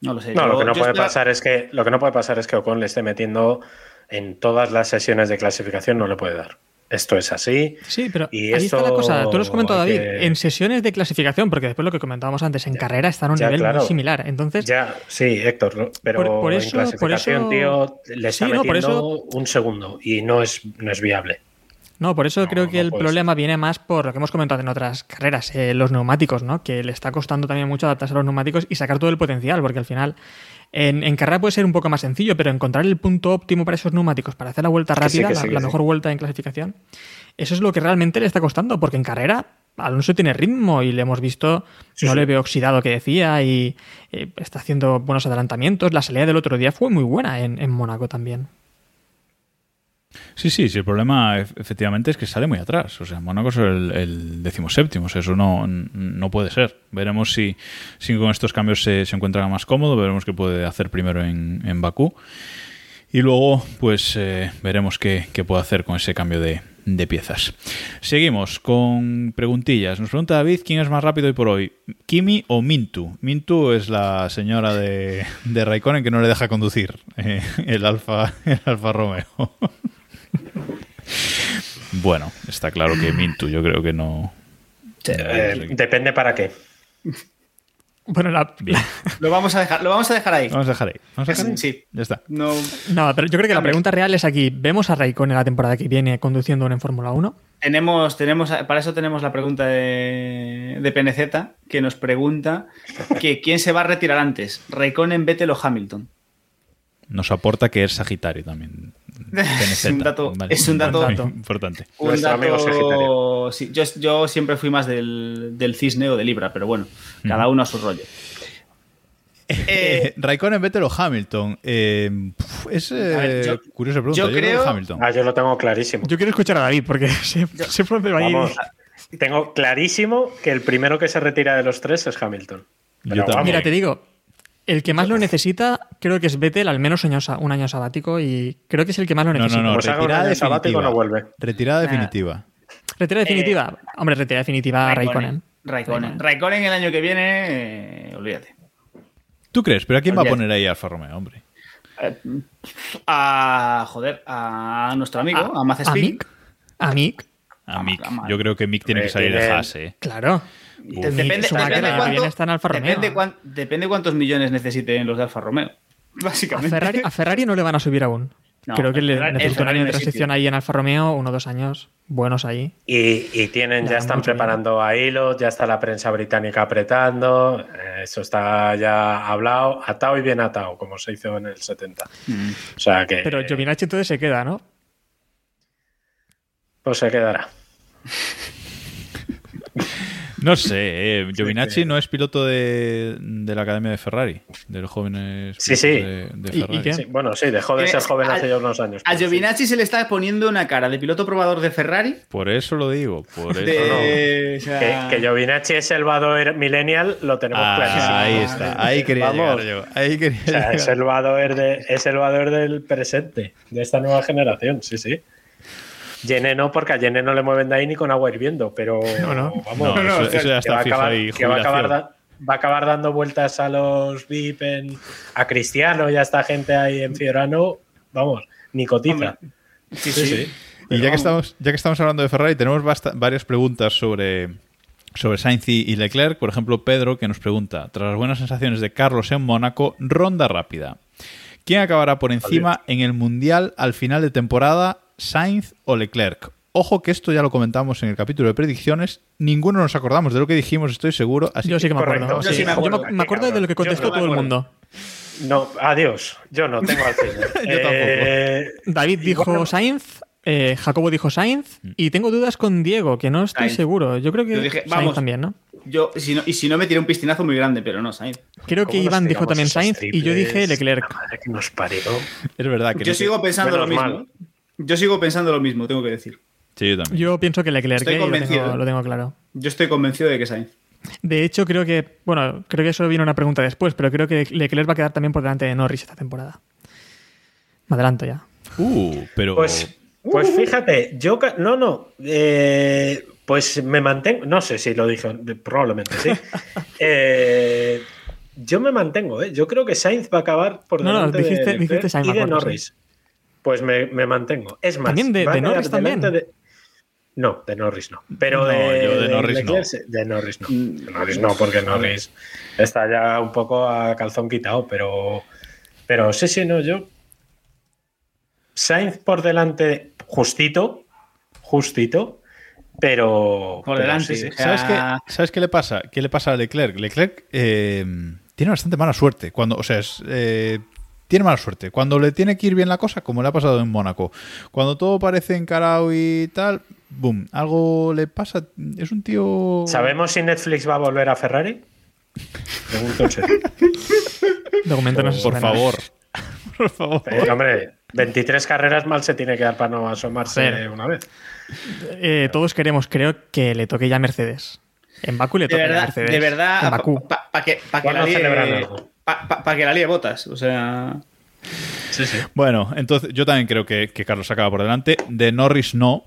No lo sé. No, Yo- lo que no puede espero- pasar es que lo que no puede pasar es que Ocon le esté metiendo en todas las sesiones de clasificación, no le puede dar. Esto es así. Sí, pero Y ahí está la esto cosa. Tú lo has comentado, David, que- en sesiones de clasificación, porque después lo que comentábamos antes, en carrera está a un ya, nivel claro. muy similar. Entonces, Ya, sí, Héctor, pero Por- por eso- en clasificación, por eso- tío, le está Sí, no, por metiendo eso- un segundo y no es, no es viable. No, por eso No, creo que no el problema viene más por lo que hemos comentado en otras carreras, eh, los neumáticos, ¿no? Que le está costando también mucho adaptarse a los neumáticos y sacar todo el potencial, porque al final en, en carrera puede ser un poco más sencillo, pero encontrar el punto óptimo para esos neumáticos, para hacer la vuelta Que sí, rápida, que la, sí, que la sí. mejor vuelta en clasificación, eso es lo que realmente le está costando, porque en carrera Alonso tiene ritmo y le hemos visto, no le veo oxidado que decía y eh, está haciendo buenos adelantamientos. La salida del otro día fue muy buena en, en Mónaco también. Sí, sí, sí, el problema ef- efectivamente es que sale muy atrás. O sea, Mónaco es el, el decimoséptimo, o sea, eso no, no puede ser. Veremos si, si con estos cambios se, se encuentra más cómodo, veremos qué puede hacer primero en, en Bakú. Y luego, pues eh, veremos qué, qué puede hacer con ese cambio de, de piezas. Seguimos con preguntillas. Nos pregunta David quién es más rápido hoy por hoy, Kimi o Mintu. Mintu es la señora de, de Raikkonen que no le deja conducir eh, el Alfa el Alfa Romeo. Bueno, está claro que Mintu, yo creo que no. Eh, depende para qué. Bueno, la. Lo vamos a dejar, lo vamos a dejar ahí. Vamos a dejar ahí. Vamos a dejar ahí. Sí. Ya está. No, no, pero yo creo que la pregunta real es aquí. ¿Vemos a Raikkonen la temporada que viene conduciendo en Fórmula 1? tenemos, tenemos, para eso tenemos la pregunta de, de PNZ que nos pregunta que quién se va a retirar antes, Raikkonen, Vettel o Hamilton. Nos aporta que es Sagitario también. Es un dato- Vale. es un dato- Muy importante. Un dato- sí, yo, yo siempre fui más del, del cisne o de Libra, pero bueno, cada uno a su rollo. Eh, Raikkonen, Vettel o Hamilton. Eh, es eh, ver, yo- curiosa pregunta. yo Yo, creo, creo- que Hamilton. Ah, yo lo tengo clarísimo. Yo quiero escuchar a David porque dónde va a ir. Vamos, tengo clarísimo que el primero que se retira de los tres es Hamilton. Pero Yo vamos, Mira, te digo, el que más lo necesita creo que es Vettel, al menos un año, sabático, y creo que es el que más lo No, necesita. no, no. Pues un Retirada año sabático, definitiva. no vuelve. Retirada definitiva. Retira definitiva. Hombre, retira definitiva Raikkonen. Raikkonen. Raikkonen el año que viene, eh, olvídate. ¿Tú crees? ¿Pero a quién va a Olvídate. poner ahí Alfa Romeo, hombre? A, joder, a nuestro amigo, a, ¿A Mazespin. Mick? ¿A Mick? A Ah, Mick. Yo creo que Mick tiene que salir de tiene- Haas, eh. Claro. Depende, depende el año que cuánto- viene está en Alfa Romeo. depende, cuán- depende cuántos millones necesiten los de Alfa Romeo. A Básicamente. Ferrari, a Ferrari no le van a subir aún. No, Creo que le necesita un año de transición ahí en Alfa Romeo, uno o dos años buenos ahí. Y, y tienen, Ya, ya están preparando a Hilo, ya está la prensa británica apretando, eh, eso está ya hablado, atado y bien atado, como se hizo en el 70. O sea que Pero Giovinacci entonces se queda, ¿no? pues se quedará. No sé, eh. Giovinacci no es piloto de, de la Academia de Ferrari, de los jóvenes Sí, sí. de, de ¿Y- y Ferrari. qué? Sí, bueno, sí, dejó de Eh, ser joven hace ya unos años. A sí. Giovinacci se le está poniendo una cara de piloto probador de Ferrari. Por eso lo digo, por eso. De, o sea, Que, que Giovinacci es el millennial, lo tenemos Ah, clarísimo. ahí está, ahí quería Vamos. llegar yo. Ahí quería O sea, llegar. es el Badoer de, es el Badoer del presente, de esta nueva generación, sí, sí. Yene no, porque a Yene no le mueven de ahí ni con agua hirviendo, pero No, no. vamos, No, eso- eso ya que está va a acabar- ahí, que va a acabar, da- va a acabar dando vueltas a los VIP, en- a Cristiano y a esta gente ahí en Fiorano, vamos, ni cotiza. Hombre, sí, sí. Y ya que, estamos, ya que estamos hablando de Ferrari, tenemos varias preguntas sobre, sobre Sainz y y Leclerc. Por ejemplo, Pedro, que nos pregunta, tras las buenas sensaciones de Carlos en Mónaco, ronda rápida. ¿Quién acabará por encima en el Mundial al final de temporada, Sainz o Leclerc? Ojo que esto ya lo comentamos en el capítulo de predicciones. Ninguno nos acordamos de lo que dijimos, estoy seguro. Así Yo sí que me correcto. acuerdo. Yo sí. sí me Yo acuerdo. me, me acuerdo de lo que no contestó todo el mundo. No, adiós, yo no tengo. Yo Eh, David dijo bueno, Sainz, eh, Jacobo dijo Sainz, y tengo dudas con Diego, que no estoy Sainz. seguro. Yo creo que Yo dije, Sainz vamos. también, ¿no? Yo, si no, y si no, me tiré un piscinazo muy grande, pero no, Sainz. Creo que ¿cómo nos Iván dijo también Sainz y yo dije? Leclerc. La madre que nos parió. Es verdad que Yo no- sigo pensando lo mismo. mal. Yo sigo pensando lo mismo, tengo que decir. Sí, yo también. Yo pienso que Leclerc, Estoy eh, lo, convencido. tengo, lo tengo claro. Yo estoy convencido de que Sainz. De hecho, creo que, bueno, creo que eso viene una pregunta después, pero creo que Leclerc va a quedar también por delante de Norris esta temporada. Me adelanto ya. Uh, pero... Pues, pues fíjate, yo ca- no, no, eh, pues me mantengo, no sé si lo dije, probablemente sí. Eh, yo me mantengo, ¿eh? yo creo que Sainz va a acabar por No, no, delante dijiste- de, Leclerc dijiste Sainz, y de Norris. Pues me, me mantengo. Es más, ¿También de- Norris también? de- No, de Norris no. Pero No, de, yo de Norris Leclerc no. De Norris no. De Norris no, porque Norris está ya un poco a calzón quitado, pero, pero sí, sí, no, yo. Sainz por delante, justito, justito, pero. Por pero delante. sí, sí. ¿Sabes qué, ¿Sabes qué le pasa? ¿Qué le pasa a Leclerc? Leclerc eh, tiene bastante mala suerte. Cuando, o sea, es, eh, tiene mala suerte. Cuando le tiene que ir bien la cosa, como le ha pasado en Mónaco. Cuando todo parece encarado y tal, boom, algo le pasa. Es un tío. ¿Sabemos si Netflix va a volver a Ferrari? Pregunto Por nada. favor. Por favor. Eh, hombre, 23 carreras mal se tiene que dar para no asomarse Joder. una vez. Eh, todos queremos, creo, que le toque ya a Mercedes. En Baku le toca Mercedes. de verdad, para que, pa que ¿Cuándo celebran líe, algo? pa- pa- pa que la líe botas. O sea, Sí, sí. Bueno, entonces yo también creo que, que Carlos acaba por delante. De Norris no,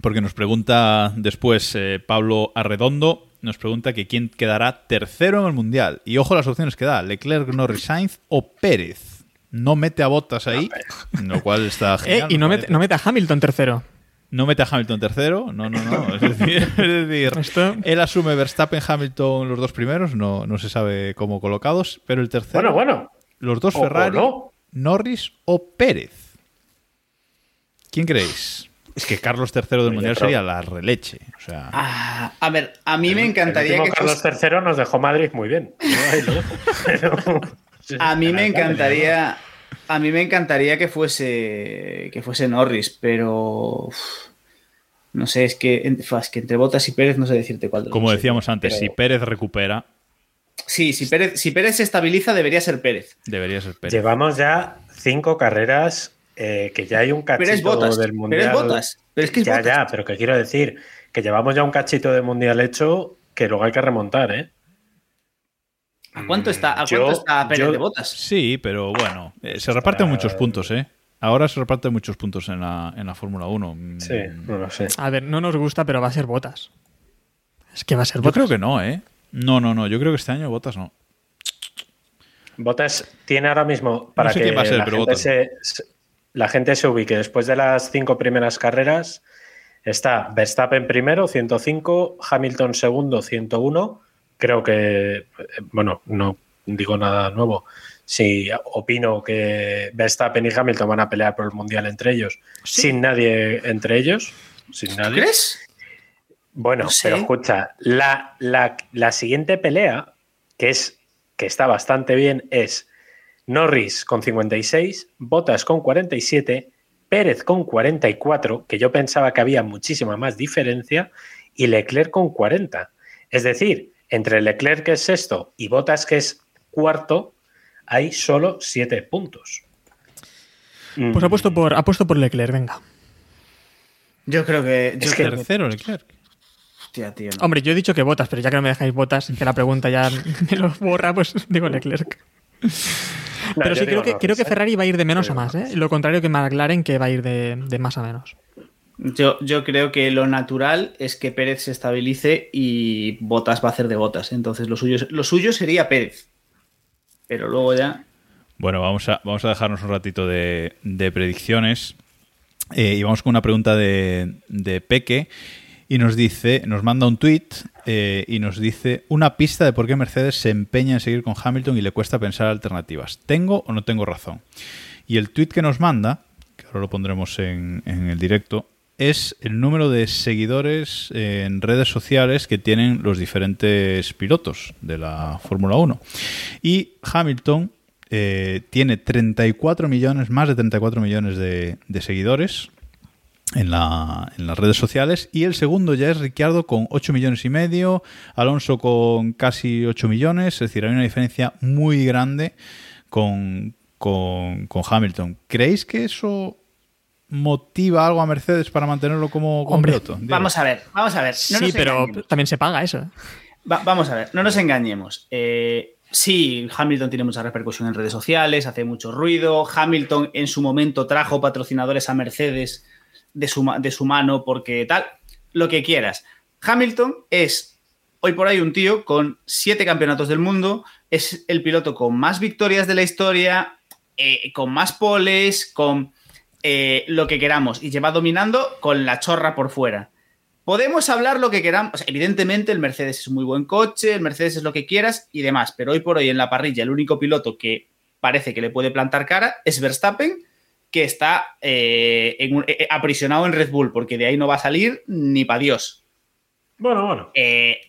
porque nos pregunta después eh, Pablo Arredondo, nos pregunta que quién quedará tercero en el Mundial. Y ojo las opciones que da, Leclerc, Norris, Sainz o Pérez. No mete a botas ahí, lo cual está Eh, genial. y mete, no mete a Hamilton tercero. No mete a Hamilton tercero, no, no, no. Es decir, es decir Esto- él asume Verstappen, Hamilton los dos primeros, no, no se sabe cómo colocados, pero el tercero, Bueno, bueno. los dos o- o Ferrari, no. Norris o Pérez. ¿Quién creéis? Es que Carlos III del Mundial sería la releche. O sea, Ah, a ver, a mí me encantaría que Carlos III nos dejó Madrid muy bien. Yo ahí lo dejo. Pero- A mí me encantaría. A mí me encantaría que fuese. que fuese Norris, pero. uf, no sé, es que, en- es que entre Botas y Pérez no sé decirte cuál de los como decíamos antes, pero- si Pérez recupera, Sí, si Pérez, si Pérez se estabiliza, debería ser Pérez. debería ser Pérez. Llevamos ya cinco carreras eh, que ya hay un cachito Botas. del mundial. es Botas. Pero es que es ya, Botas. ya, pero que quiero decir que llevamos ya un cachito de mundial hecho que luego hay que remontar, ¿eh? ¿A cuánto está, a Yo- cuánto está Pérez yo- de Botas? Sí, pero bueno, eh, se reparten muchos puntos, ¿eh? Ahora se reparten muchos puntos en la, en la Fórmula 1. Mm, Sí, no lo sé. A ver, no nos gusta, pero va a ser botas. Es que va a ser Yo botas. creo que no, ¿eh? No, no, no. Yo creo que este año Botas no. Botas tiene ahora mismo para sé que quién va a ser, la, pero gente Bottas. se, se- la gente se ubique. Después de las cinco primeras carreras está Verstappen primero, 105, Hamilton segundo, 101. Creo que, bueno, no digo nada nuevo. Si opino que Verstappen y Hamilton van a pelear por el mundial entre ellos, sin nadie entre ellos, sin nadie. ¿Crees? Bueno, No sé. pero escucha, la, la- la siguiente pelea, que es que está bastante bien, es Norris con 56, Bottas con 47, Pérez con 44, que yo pensaba que había muchísima más diferencia, y Leclerc con 40. Es decir, entre Leclerc que es sexto y Bottas que es cuarto, hay solo 7 puntos. Pues Mm, apuesto por, apuesto por Leclerc, venga. Yo creo que. Yo Es que Tercero, Leclerc. Hostia, tío, no. Hombre, yo he dicho que botas, pero ya que no me dejáis botas, que la pregunta ya me lo borra, pues digo Leclerc. no, Pero sí, creo que, creo que. Ferrari va a ir de menos a más, ¿eh? Lo contrario que McLaren, que va a ir de, de más a menos. Yo, yo creo que lo natural es que Pérez se estabilice y Botas va a hacer de Botas. Entonces lo suyo, lo suyo sería Pérez. Pero luego ya. Bueno, vamos a, vamos a dejarnos un ratito de, de predicciones. Eh, y vamos con una pregunta de, de Peque. Y nos dice, nos manda un tweet y nos dice una pista de por qué Mercedes se empeña en seguir con Hamilton y le cuesta pensar alternativas. ¿Tengo o no tengo razón? Y el tweet que nos manda, que ahora lo pondremos en, en el directo, es el número de seguidores eh, en redes sociales que tienen los diferentes pilotos de la Fórmula 1. Y Hamilton eh, tiene 34 millones, más de 34 millones de, seguidores en, la- en las redes sociales. Y el segundo ya es Ricciardo con 8 millones y medio, Alonso con casi 8 millones. Es decir, hay una diferencia muy grande con, con, con Hamilton. ¿Creéis que eso motiva algo a Mercedes para mantenerlo como, como Hombre, piloto? Vamos a ver, vamos a ver. No sí, pero engañemos. también se paga eso. ¿eh? Va- vamos a ver, no nos engañemos. Eh, sí, Hamilton tiene mucha repercusión en redes sociales, hace mucho ruido. Hamilton en su momento trajo patrocinadores a Mercedes de su, ma- de su mano porque tal, lo que quieras. Hamilton es hoy por hoy un tío con siete campeonatos del mundo, es el piloto con más victorias de la historia, eh, con más poles, con eh, lo que queramos y lleva dominando con la chorra por fuera. Podemos hablar lo que queramos. O sea, evidentemente, el Mercedes es un muy buen coche, el Mercedes es lo que quieras y demás, pero hoy por hoy en la parrilla, el único piloto que parece que le puede plantar cara es Verstappen, que está eh, en un- eh, aprisionado en Red Bull, porque de ahí no va a salir ni para Dios. Bueno, bueno. Eh,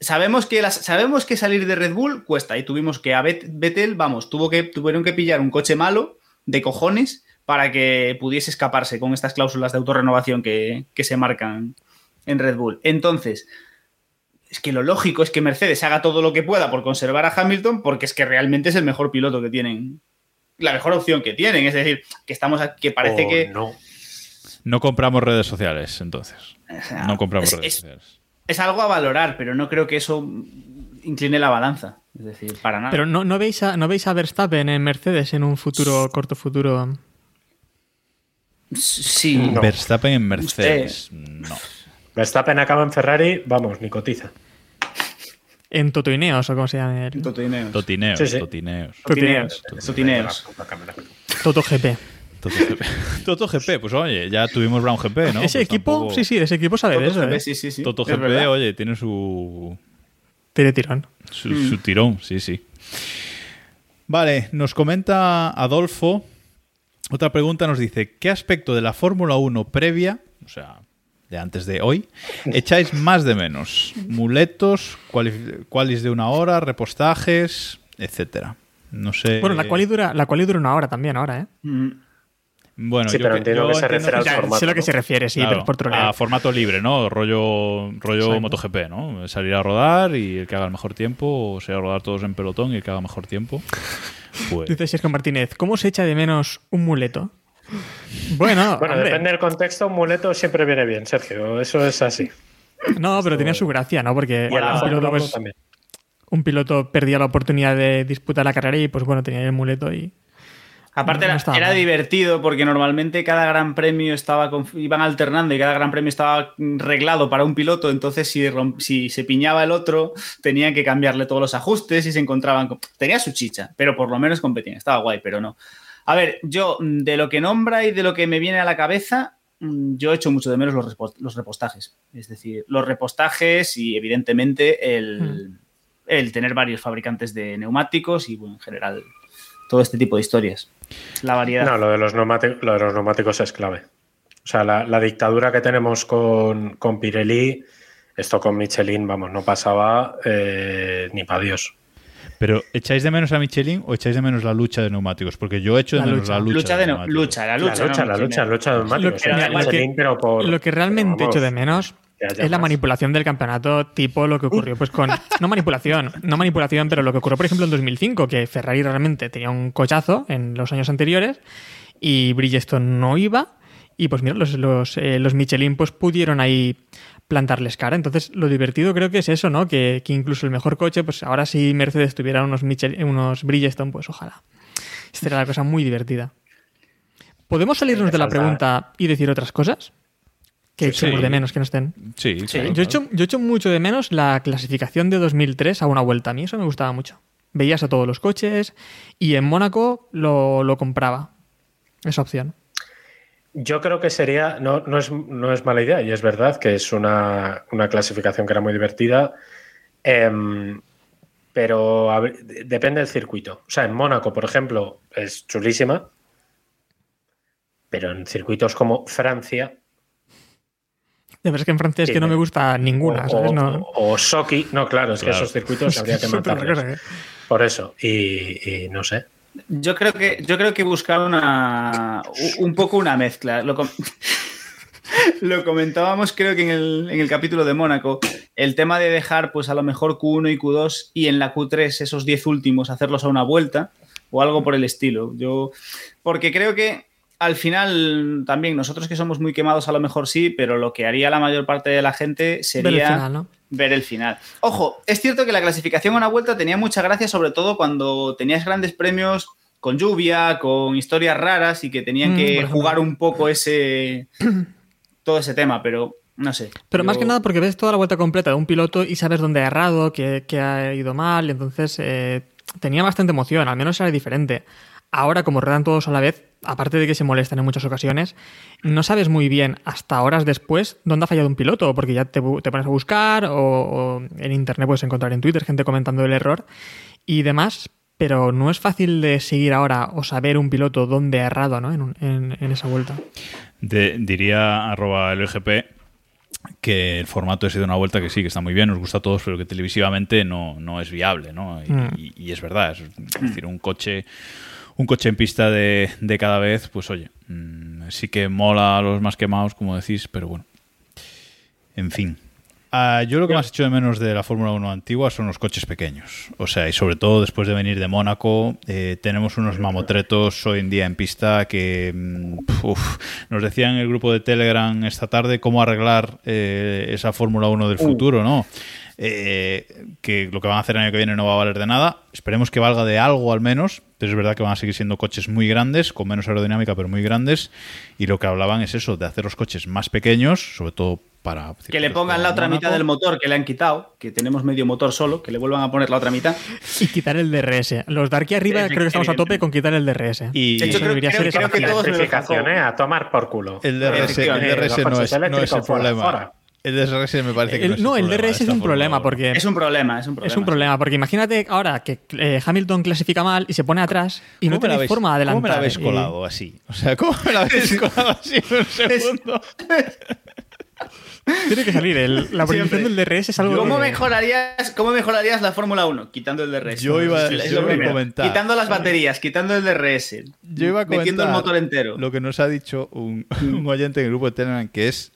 sabemos, que las, sabemos que salir de Red Bull cuesta y tuvimos que a Bet- Vettel, vamos, tuvo que, tuvieron que pillar un coche malo de cojones para que pudiese escaparse con estas cláusulas de autorrenovación que, que se marcan en Red Bull. Entonces, es que lo lógico es que Mercedes haga todo lo que pueda por conservar a Hamilton porque es que realmente es el mejor piloto que tienen. La mejor opción que tienen. Es decir, que estamos a- que parece que. no. No compramos redes sociales, entonces. o sea, No compramos es- redes es- sociales. es algo a valorar, pero no creo que eso incline la balanza. Es decir, para nada. Pero no, no, veis a, ¿no veis a Verstappen en Mercedes en un futuro, corto futuro? sí. No. Verstappen en Mercedes. No. Verstappen acaba en Ferrari, vamos, ni cotiza. En Totoineos o como se llama. el- Totineos. Totineos, Sí, sí. totineos. Totineos. Totineos. Totineos. Toto GP. Toto GP. Toto GP, pues oye, ya tuvimos Brown GP, ¿no? ese Pues equipo, tampoco- sí, sí, ese equipo sabe de Toto eso. GP, ¿eh? sí, sí, sí. Toto Es GP, verdad. oye, tiene su, Tiene tirón. su, su tirón, sí, sí. Vale, nos comenta Adolfo. Otra pregunta nos dice: ¿Qué aspecto de la Fórmula 1 previa, o sea, de antes de hoy, echáis más de menos? Muletos, cualis de una hora, repostajes, etcétera. No sé. Bueno, la quali dura, la dura una hora también ahora, ¿eh? Mm. Bueno, Sí, yo pero entiendo yo que se entiendo refiere al Ya, formato, sé lo que ¿no? se refiere, sí, Claro, pero es por trolear. a formato libre, ¿no? Rollo, rollo Exacto. MotoGP, ¿no? Salir a rodar y el que haga el mejor tiempo, o sea, a rodar todos en pelotón y el que haga mejor tiempo. Pues, Dice Sergio Martínez, ¿cómo se echa de menos un muleto? Bueno, Bueno, hombre, depende del contexto, un muleto siempre viene bien, Sergio. Eso es así. no, pero tenía su gracia, ¿no? Porque Y en la un, Fórmula piloto, 1 pues, un piloto perdía la oportunidad de disputar la carrera y, pues bueno, tenía el muleto y... Aparte No era, divertido porque normalmente cada gran premio estaba con- iban alternando y cada gran premio estaba reglado para un piloto, entonces si, romp- si se piñaba el otro tenían que cambiarle todos los ajustes y se encontraban con... Tenía su chicha, pero por lo menos competían, estaba guay, pero no. A ver, yo mm, de lo que nombra y de lo que me viene a la cabeza, mm, yo echo mucho de menos los, los repostajes. Es decir, los repostajes y evidentemente el, el tener varios fabricantes de neumáticos y bueno, en general todo este tipo de historias. La variedad. No, lo de los neumáticos, lo de los neumáticos es clave. O sea, la, la dictadura que tenemos con, con Pirelli, esto con Michelin, vamos, no pasaba eh, ni para Dios. Pero, ¿echáis de menos a Michelin o echáis de menos la lucha de neumáticos? Porque yo echo de La menos lucha. la lucha. lucha de no- neumáticos. lucha, la La lucha. no, la no, lucha, la lucha de neumáticos. Lo que- Era mira, lo Michelin, que- pero por, Lo que realmente pero vamos, echo de menos es la manipulación del campeonato, tipo lo que ocurrió pues con... No manipulación, no manipulación, pero lo que ocurrió, por ejemplo, en 2005, que Ferrari realmente tenía un cochazo en los años anteriores y Bridgestone no iba. Y pues mira, los, los, eh, los Michelin pues pudieron ahí plantarles cara. Entonces, lo divertido creo que es eso, ¿no? Que, que incluso el mejor coche, pues ahora si Mercedes tuviera unos, Michel, unos Bridgestone, pues ojalá. Esta era la cosa muy divertida. ¿Podemos salirnos de la pregunta y decir otras cosas? Que Sí. echemos de menos que no estén. Sí, claro, Yo claro. echo, yo echo mucho de menos la clasificación de 2003 a una vuelta. A mí eso me gustaba mucho. Veías a todos los coches y en Mónaco lo, lo compraba. Esa opción. Yo creo que sería, no, no, es, no es mala idea, y es verdad que es una, una clasificación que era muy divertida, em, pero a depende del circuito. O sea, en Mónaco, por ejemplo, es chulísima, pero en circuitos como Francia De verdad es que en francés Sí, que no me- gusta ninguna, o, ¿sabes? o- No. o Sochi, no, claro, es que esos circuitos habría que matarlos. cosa, ¿eh? Por eso, y, y no sé. Yo creo que yo creo que buscar una un poco una mezcla. Lo, com- lo comentábamos creo que en el, en el capítulo de Mónaco, el tema de dejar pues a lo mejor Q1 y Q2 y en la Q3 esos 10 últimos hacerlos a una vuelta o algo por el estilo. Yo porque creo que al final también nosotros que somos muy quemados a lo mejor sí, pero lo que haría la mayor parte de la gente sería Ver el final, ¿no? ver el final. Ojo, es cierto que la clasificación a una vuelta tenía mucha gracia, sobre todo cuando tenías grandes premios con lluvia, con historias raras y que tenían Mm, que jugar un poco ese todo ese tema, pero no sé. Pero Yo- más que nada porque ves toda la vuelta completa de un piloto y sabes dónde ha errado, qué, qué ha ido mal, entonces eh, tenía bastante emoción, al menos era diferente. Ahora, como ruedan todos a la vez, aparte de que se molestan en muchas ocasiones, no sabes muy bien hasta horas después dónde ha fallado un piloto, porque ya te, te pones a buscar o, o en internet puedes encontrar en Twitter gente comentando el error y demás, pero no es fácil de seguir ahora o saber un piloto dónde ha errado ¿no? en, un- en- en esa vuelta. De- diría arroba LGP que el formato ha sido una vuelta que sí, que está muy bien, nos gusta a todos, pero que televisivamente no, no es viable, ¿no? Y, Mm. y- y es verdad, es, es decir, un coche un coche en pista de, de cada vez, pues oye, mm, sí que mola a los más quemados, como decís, pero bueno. En fin. Ah, yo lo que más echo de menos de la Fórmula 1 antigua son los coches pequeños. O sea, y sobre todo después de venir de Mónaco, eh, tenemos unos mamotretos hoy en día en pista que mm, uf, nos decían en el grupo de Telegram esta tarde cómo arreglar eh, esa Fórmula 1 del futuro, ¿no? Eh, que lo que van a hacer el año que viene no va a valer de nada. Esperemos que valga de algo al menos, pero es verdad que van a seguir siendo coches muy grandes, con menos aerodinámica, pero muy grandes. Y lo que hablaban es eso, de hacer los coches más pequeños, sobre todo para... Que le pongan la otra mitad del motor que le han quitado, que tenemos medio motor solo, que le vuelvan a poner la otra mitad. Y quitar el DRS. Los de aquí arriba creo que estamos a tope con quitar el DRS. Y De hecho, Eso creo, debería creo- ser creo que todos me lo. ¿eh? A tomar por culo. El DRS, el DRS no es, no es el problema. fuera. El DRS me parece que El- no es no, el DRS es un problema porque Es un problema, es un problema. es un problema. Porque imagínate ahora que eh, Hamilton clasifica mal y se pone atrás y no ¿Cómo me la tiene forma de adelantar. ¿Cómo me la habéis Y- colado así? O sea, ¿cómo me la habéis colado así en un segundo? Tiene que salir. el- la Siempre. del DRS es algo. ¿Cómo que- mejorarías, ¿Cómo mejorarías la Fórmula 1? Quitando el DRS. Yo iba- Es yo lo iba a comentar. Quitando las baterías, quitando el DRS. Yo iba a comentar Metiendo el motor entero. Lo que nos ha dicho un, un oyente en el grupo de Telegram, que es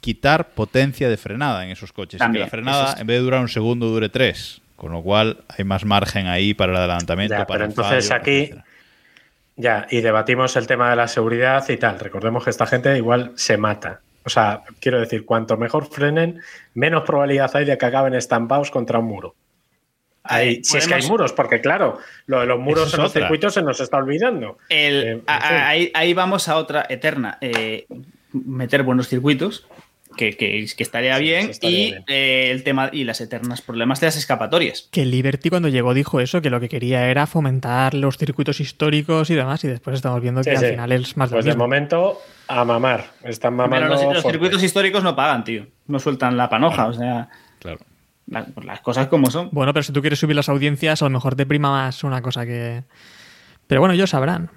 quitar potencia de frenada en esos coches. También, que la frenada, es- en vez de durar un segundo, dure tres. Con lo cual hay más margen ahí para el adelantamiento. Ya, para pero el entonces fallo, aquí- etcétera. Ya, y debatimos el tema de la seguridad y tal. Recordemos que esta gente igual se mata. O sea, quiero decir, cuanto mejor frenen, menos probabilidad hay de que acaben estampados contra un muro. Hay- si es que hay muros, porque claro, lo de los muros en los otra. circuitos se nos está olvidando. El- Eh, en a- fin. a- ahí, ahí vamos a otra eterna. eh, meter buenos circuitos, que, que- que estaría Sí, bien, estaría y bien. eh, el tema y las eternas problemas de las escapatorias. Que Liberty cuando llegó dijo eso, que lo que quería era fomentar los circuitos históricos y demás, y después estamos viendo que Sí, al final es más Pues de momento, a mamar. Están Pero mamando. los, los circuitos históricos no pagan, tío. No sueltan la panoja, o sea, Claro. la- pues las cosas como son. Bueno, pero si tú quieres subir las audiencias, a lo mejor te prima más una cosa que. Pero bueno, ellos sabrán.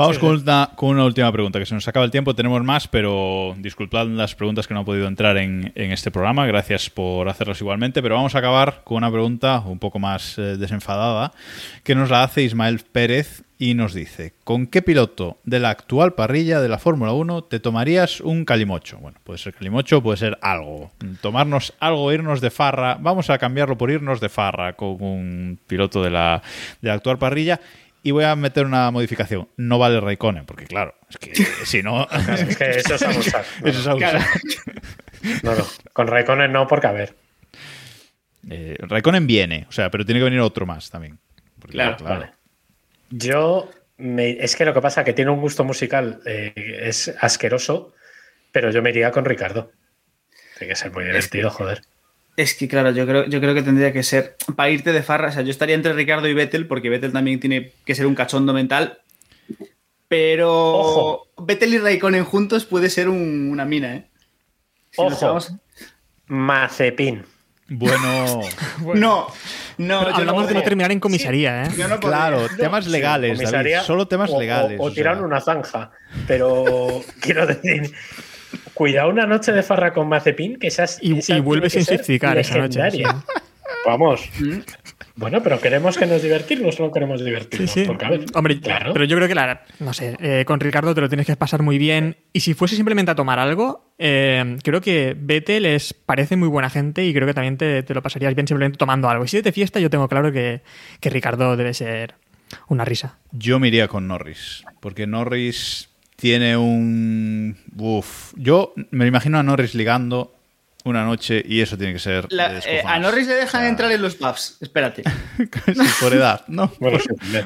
Vamos con una, con una última pregunta, que se nos acaba el tiempo, tenemos más, pero disculpad las preguntas que no han podido entrar en, en este programa, gracias por hacerlas igualmente, pero vamos a acabar con una pregunta un poco más eh, desenfadada, que nos la hace Ismael Pérez y nos dice, ¿con qué piloto de la actual parrilla de la Fórmula 1 te tomarías un calimocho? Bueno, puede ser calimocho, puede ser algo, tomarnos algo, irnos de farra, vamos a cambiarlo por irnos de farra con un piloto de la, de la actual parrilla. Y voy a meter una modificación. No vale Raikkonen, porque claro, es que si no. Claro, es que eso es abusar. No, Eso es abusar. no, no. Con Raikkonen no, porque a ver. Eh, Raikkonen viene, o sea, pero tiene que venir otro más también. Porque, Claro, Vale. Yo, me- es que lo que pasa es que tiene un gusto musical, eh, es asqueroso, pero yo me iría con Ricardo. Tiene que ser muy divertido, joder. Es que, claro, yo creo, yo creo que tendría que ser para irte de farra. O sea, yo estaría entre Ricardo y Vettel, porque Vettel también tiene que ser un cachondo mental. Pero Ojo. Vettel y Raikkonen juntos puede ser un- una mina, ¿eh? Si Ojo. vamos- Mazepin. Bueno, No, no. Pero hablamos de no terminar en comisaría, ¿eh? Yo no podría. claro, temas Sí, legales, David, solo temas o- o- legales. O, o tirar sea. una zanja. Pero quiero decir, cuidado una noche de farra con Mazepin, que esas. Y, esa y vuelve tiene sin que ser certificar esa noche. sí. Vamos. ¿Mm? Bueno, pero queremos que nos divertirnos o no queremos Sí, divertirnos. sí. Porque, a ver, Hombre, claro. pero yo creo que la, no sé, eh, con Ricardo te lo tienes que pasar muy bien. Y si fuese simplemente a tomar algo, eh, creo que Vettel les parece muy buena gente y creo que también te, te lo pasarías bien simplemente tomando algo. Y si es de fiesta, yo tengo claro que, que Ricardo debe ser una risa. Yo me iría con Norris, porque Norris tiene un... Uf, yo me imagino a Norris ligando una noche y eso tiene que ser... de La- eh, a. Norris le dejan O sea, entrar en los pubs. Espérate. casi por edad, ¿no? Bueno, sí.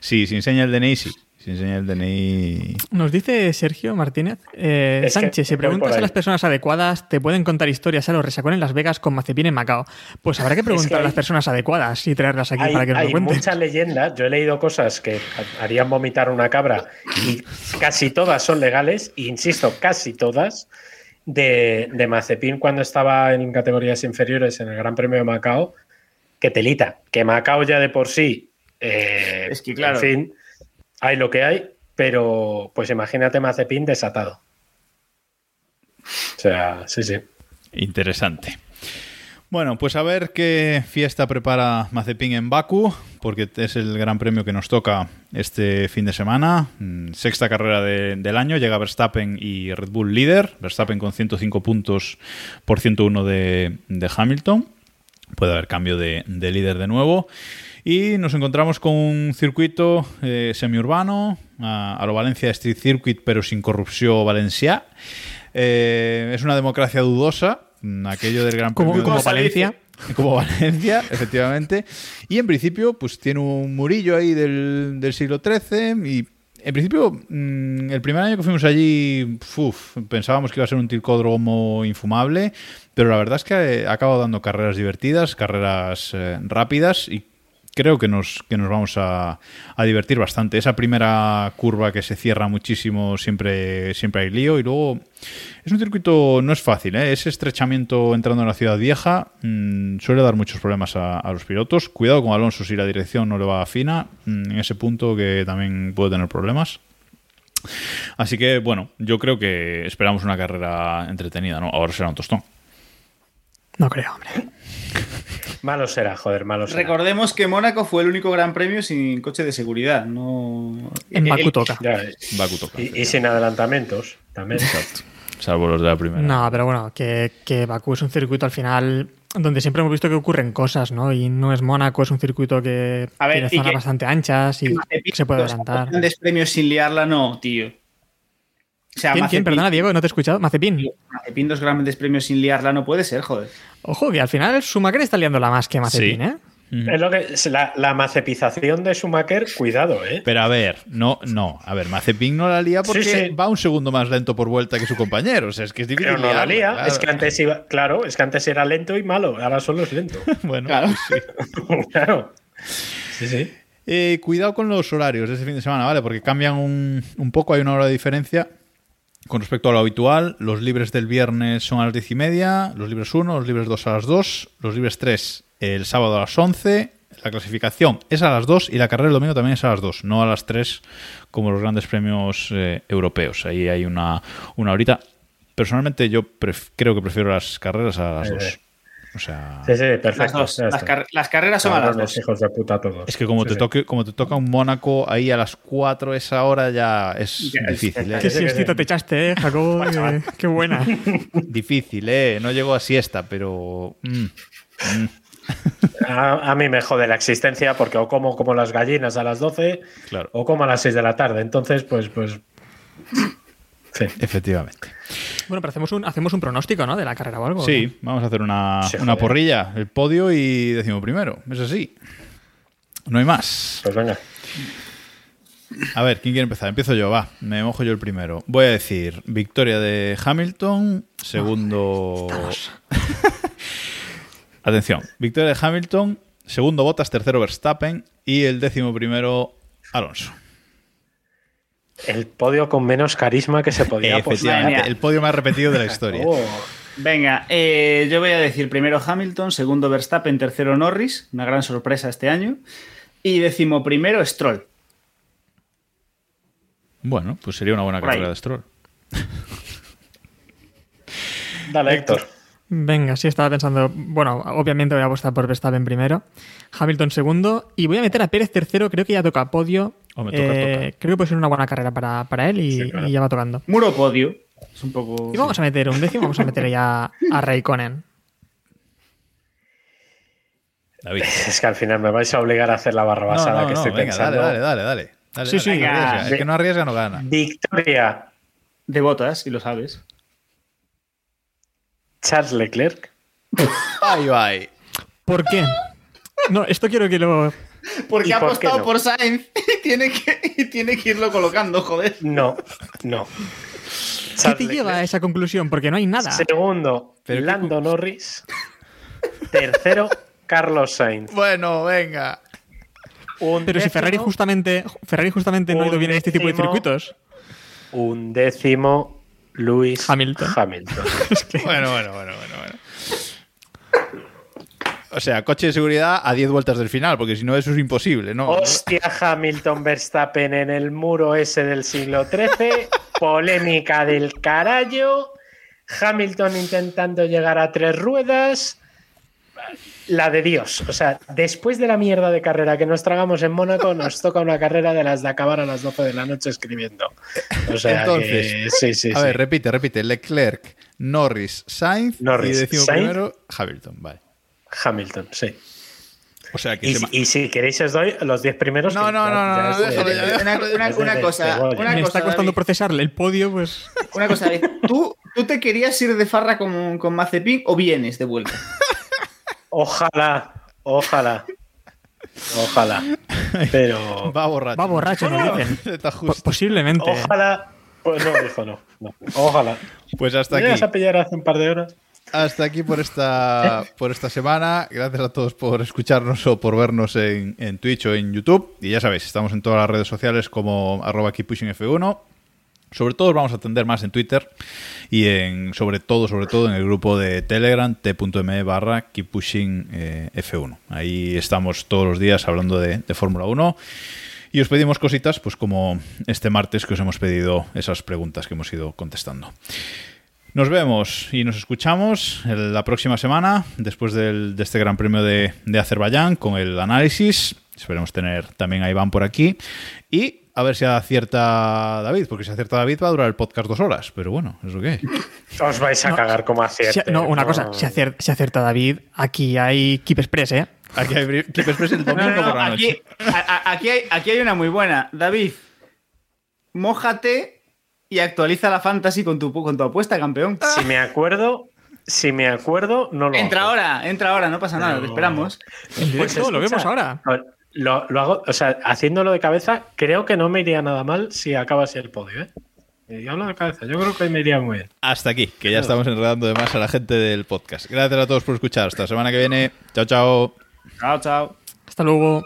Sí, si enseña el DNI, sí. Si enseña el DNI... Nos dice Sergio Martínez. eh, Sánchez, si preguntas a las personas adecuadas, te pueden contar historias a los resacón en Las Vegas con Mazepin en Macao. Pues habrá que preguntar a hay- las personas adecuadas y traerlas aquí Hay, para que nos hay lo cuenten. muchas leyendas. Yo he leído cosas que harían vomitar una cabra y casi todas son legales. e insisto, casi todas. De, de Mazepin cuando estaba en categorías inferiores en el Gran Premio de Macao. Que telita. Que Macao ya de por sí. eh, Es que, claro. En fin, hay lo que hay. Pero pues imagínate Mazepin desatado. O sea, sí, sí. Interesante. Bueno, pues a ver qué fiesta prepara Mazepin en Baku, porque es el gran premio que nos toca este fin de semana. Mm, Sexta carrera de- del año, llega Verstappen y Red Bull líder. Verstappen con 105 puntos por 101 de, de Hamilton. Puede haber cambio de líder de nuevo. Y nos encontramos con un circuito eh, semiurbano, a, a lo Valencia Street Circuit, pero sin corrupción valencià. Eh, es una democracia dudosa aquello del Gran Premio como de- Valencia. como Valencia, efectivamente. Y en principio, pues tiene un murillo ahí del, del siglo XIII. Y en principio, mm, el primer año que fuimos allí, uf, pensábamos que iba a ser un ticódromo infumable. Pero la verdad es que ha acabado dando carreras divertidas, carreras eh, rápidas y creo que nos, que nos vamos a, divertir bastante. Esa primera curva que se cierra muchísimo, siempre, siempre hay lío. Y luego es un circuito, no es fácil, ¿eh? ese estrechamiento entrando en la ciudad vieja mm, suele dar muchos problemas a, a los pilotos. Cuidado con Alonso si la dirección no le va fina, mm, en ese punto que también puede tener problemas. Así que, bueno, yo creo que esperamos una carrera entretenida, ¿no? Ahora será un tostón. No creo, hombre. Malo será, joder, malo será. Recordemos que Mónaco fue el único gran premio sin coche de seguridad. No... En El- Bakú toca. Ya, Baku toca. y, y sin adelantamientos también. Salvo los de la primera. No, pero bueno, que, que Bakú es un circuito al final donde siempre hemos visto que ocurren cosas, ¿no? Y no es Mónaco, es un circuito que A ver, tiene zonas bastante anchas y se puede los adelantar. Grandes premios sin liarla, no, tío. O sea, ¿Quién, quién? Mazepin- Perdona, Diego, ¿no te he escuchado? Mazepin. Mazepin dos grandes premios sin liarla no puede ser, joder. Ojo, que al final Schumacher está liándola más que Mazepin, Sí. ¿eh? Es lo que es la, la macepización de Schumacher, cuidado, ¿eh? Pero a ver, no, no. A ver, Mazepin no la lía porque Sí, sí. va un segundo más lento por vuelta que su compañero. O sea, es que es difícil. Pero no la lía. claro. Es que antes iba, claro, es que antes era lento y malo, ahora solo es lento. Bueno, Claro. pues sí. claro. Sí, sí. Eh, cuidado con los horarios de ese fin de semana, ¿vale? Porque cambian un, un poco, hay una hora de diferencia con respecto a lo habitual. Los libres del viernes son a las diez y media, los libres 1, los libres 2 a las 2, los libres 3 el sábado a las 11. La clasificación es a las 2 y la carrera el domingo también es a las 2, no a las 3 como los grandes premios eh, europeos. Ahí hay una, una horita. Personalmente yo creo que prefiero las carreras a las Eh, 2. O sea, Sí, sí, perfecto. Las dos. ya Las, está. car- las carreras son a las dos. hijos de puta todos. Es que como Sí, te sí. toque, como te toca un Mónaco ahí a las 4 esa hora ya es difícil, Qué ¿eh? sí, siestita te echaste, ¿eh, Jacobo? Qué, qué buena. difícil, ¿eh? No llegó a siesta, pero mm, A, a mí me jode la existencia porque o como como las gallinas a las 12 claro, o como a las 6 de la tarde. Entonces, pues, pues. Sí. efectivamente. Bueno, pero hacemos un, hacemos un pronóstico, ¿no? De la carrera o algo. Sí, vamos a hacer una, Sí, una porrilla, el podio y decimos primero, es así. No hay más. Pues venga. A ver, ¿quién quiere empezar? Empiezo yo, va. Me mojo yo el primero. Voy a decir victoria de Hamilton, segundo... Atención, victoria de Hamilton, segundo Bottas, tercero Verstappen y el décimo primero Alonso. El podio con menos carisma que se podía. Efectivamente, el podio más repetido de la historia. Oh, Venga, eh, yo voy a decir primero Hamilton, segundo Verstappen, tercero Norris, una gran sorpresa este año. Y décimo primero Stroll. Bueno, pues sería una buena Por ahí. carrera de Stroll. Dale, Héctor. Venga, sí, estaba pensando. Bueno, obviamente voy a apostar por Verstappen primero, Hamilton segundo y voy a meter a Pérez tercero. Creo que ya toca podio. Toca, Eh, toca. Creo que puede ser una buena carrera para, para él y, Sí, claro. y ya va tocando. Muro podio. Es un poco. Y vamos a meter un décimo, vamos a meter ya a Raikkonen. David. Es que al final me vais a obligar a hacer la barra No, basada no, que no, estoy venga, pensando. dale, dale, dale, dale. Dale, Sí, dale, sí. no. Venga, El que no arriesga no gana. Victoria De botas, y lo sabes. Charles Leclerc. Va. ahí. ¿Por qué? No, esto quiero que lo. Porque ¿Y ha por qué apostado no? por Sainz y tiene, que, y tiene que irlo colocando, joder. No, no. ¿Qué Charles te lleva a esa conclusión? Porque no hay nada. Segundo, Pero qué Lando Norris. Tercero, Carlos Sainz. Bueno, venga. Un Pero si Ferrari justamente, Ferrari justamente no ha ido bien en este tipo de circuitos. Un décimo, Luis Hamilton. Hamilton. Bueno, bueno, bueno, bueno, bueno. O sea, coche de seguridad a 10 vueltas del final, porque si no, eso es imposible, ¿no? Hostia, Hamilton Verstappen en el muro ese del siglo XIII. Polémica del carajo. Hamilton intentando llegar a tres ruedas. La de Dios. O sea, después de la mierda de carrera que nos tragamos en Mónaco, nos toca una carrera de las de acabar a las 12 de la noche escribiendo. O sea, Entonces, que- sí, sí, a sí. ver, repite, repite. Leclerc, Norris, Sainz Norris, y decimos Sainz. primero Hamilton, vale. Hamilton, sí. O sea, que Y, se y si queréis os doy los 10 primeros. No, no, no, no, Una, cosa, Me está costando David. procesarle el podio, pues. Una cosa, David. Tú, ¿tú te querías ir de farra con, con Mazepin o vienes de vuelta? Ojalá, ojalá. Ojalá. Pero. Va borracho. Va borracho, Po- justo. Posiblemente. Ojalá. Pues no, dijo no. no. Ojalá. Pues hasta ¿Me ibas aquí. a pillar hace un par de horas? Hasta aquí por esta, por esta semana. Gracias a todos por escucharnos o por vernos en, en Twitch o en YouTube. Y ya sabéis, estamos en todas las redes sociales como arroba keeppushingf1. Sobre todo os vamos a atender más en Twitter y en sobre todo, sobre todo en el grupo de Telegram t.me barra keeppushingf1. Ahí estamos todos los días hablando de, de Fórmula 1 y os pedimos cositas, pues como este martes que os hemos pedido esas preguntas que hemos ido contestando. Nos vemos y nos escuchamos la próxima semana, después del- de este Gran Premio de, de Azerbaiyán, con el análisis. Esperemos tener también a Iván por aquí. Y a ver si acierta David, porque si acierta David va a durar el podcast dos horas. Pero bueno, es lo que hay. Os vais a No, cagar como Si- acierte. no, una cosa, si acierta David, aquí hay Keep Express, ¿eh? Aquí hay Keep Express el domingo No, no, no, por la aquí, noche. a- a- aquí, hay, aquí hay una muy buena. David, mójate y actualiza la fantasy con tu, con tu apuesta, campeón. Si me acuerdo, si me acuerdo, no lo Entra hago. ahora, entra ahora, no pasa nada, te esperamos. Pues directo, lo vemos ahora. a ver, Lo, lo hago, o sea, haciéndolo de cabeza, creo que no me iría nada mal si acaba así el podio, ¿eh? Yo hablo de cabeza, yo creo que me iría muy bien. Hasta aquí, que ya estamos enredando de más a la gente del podcast. Gracias a todos por escuchar. Hasta la semana que viene. Chao, chao. Chao, chao. Hasta luego.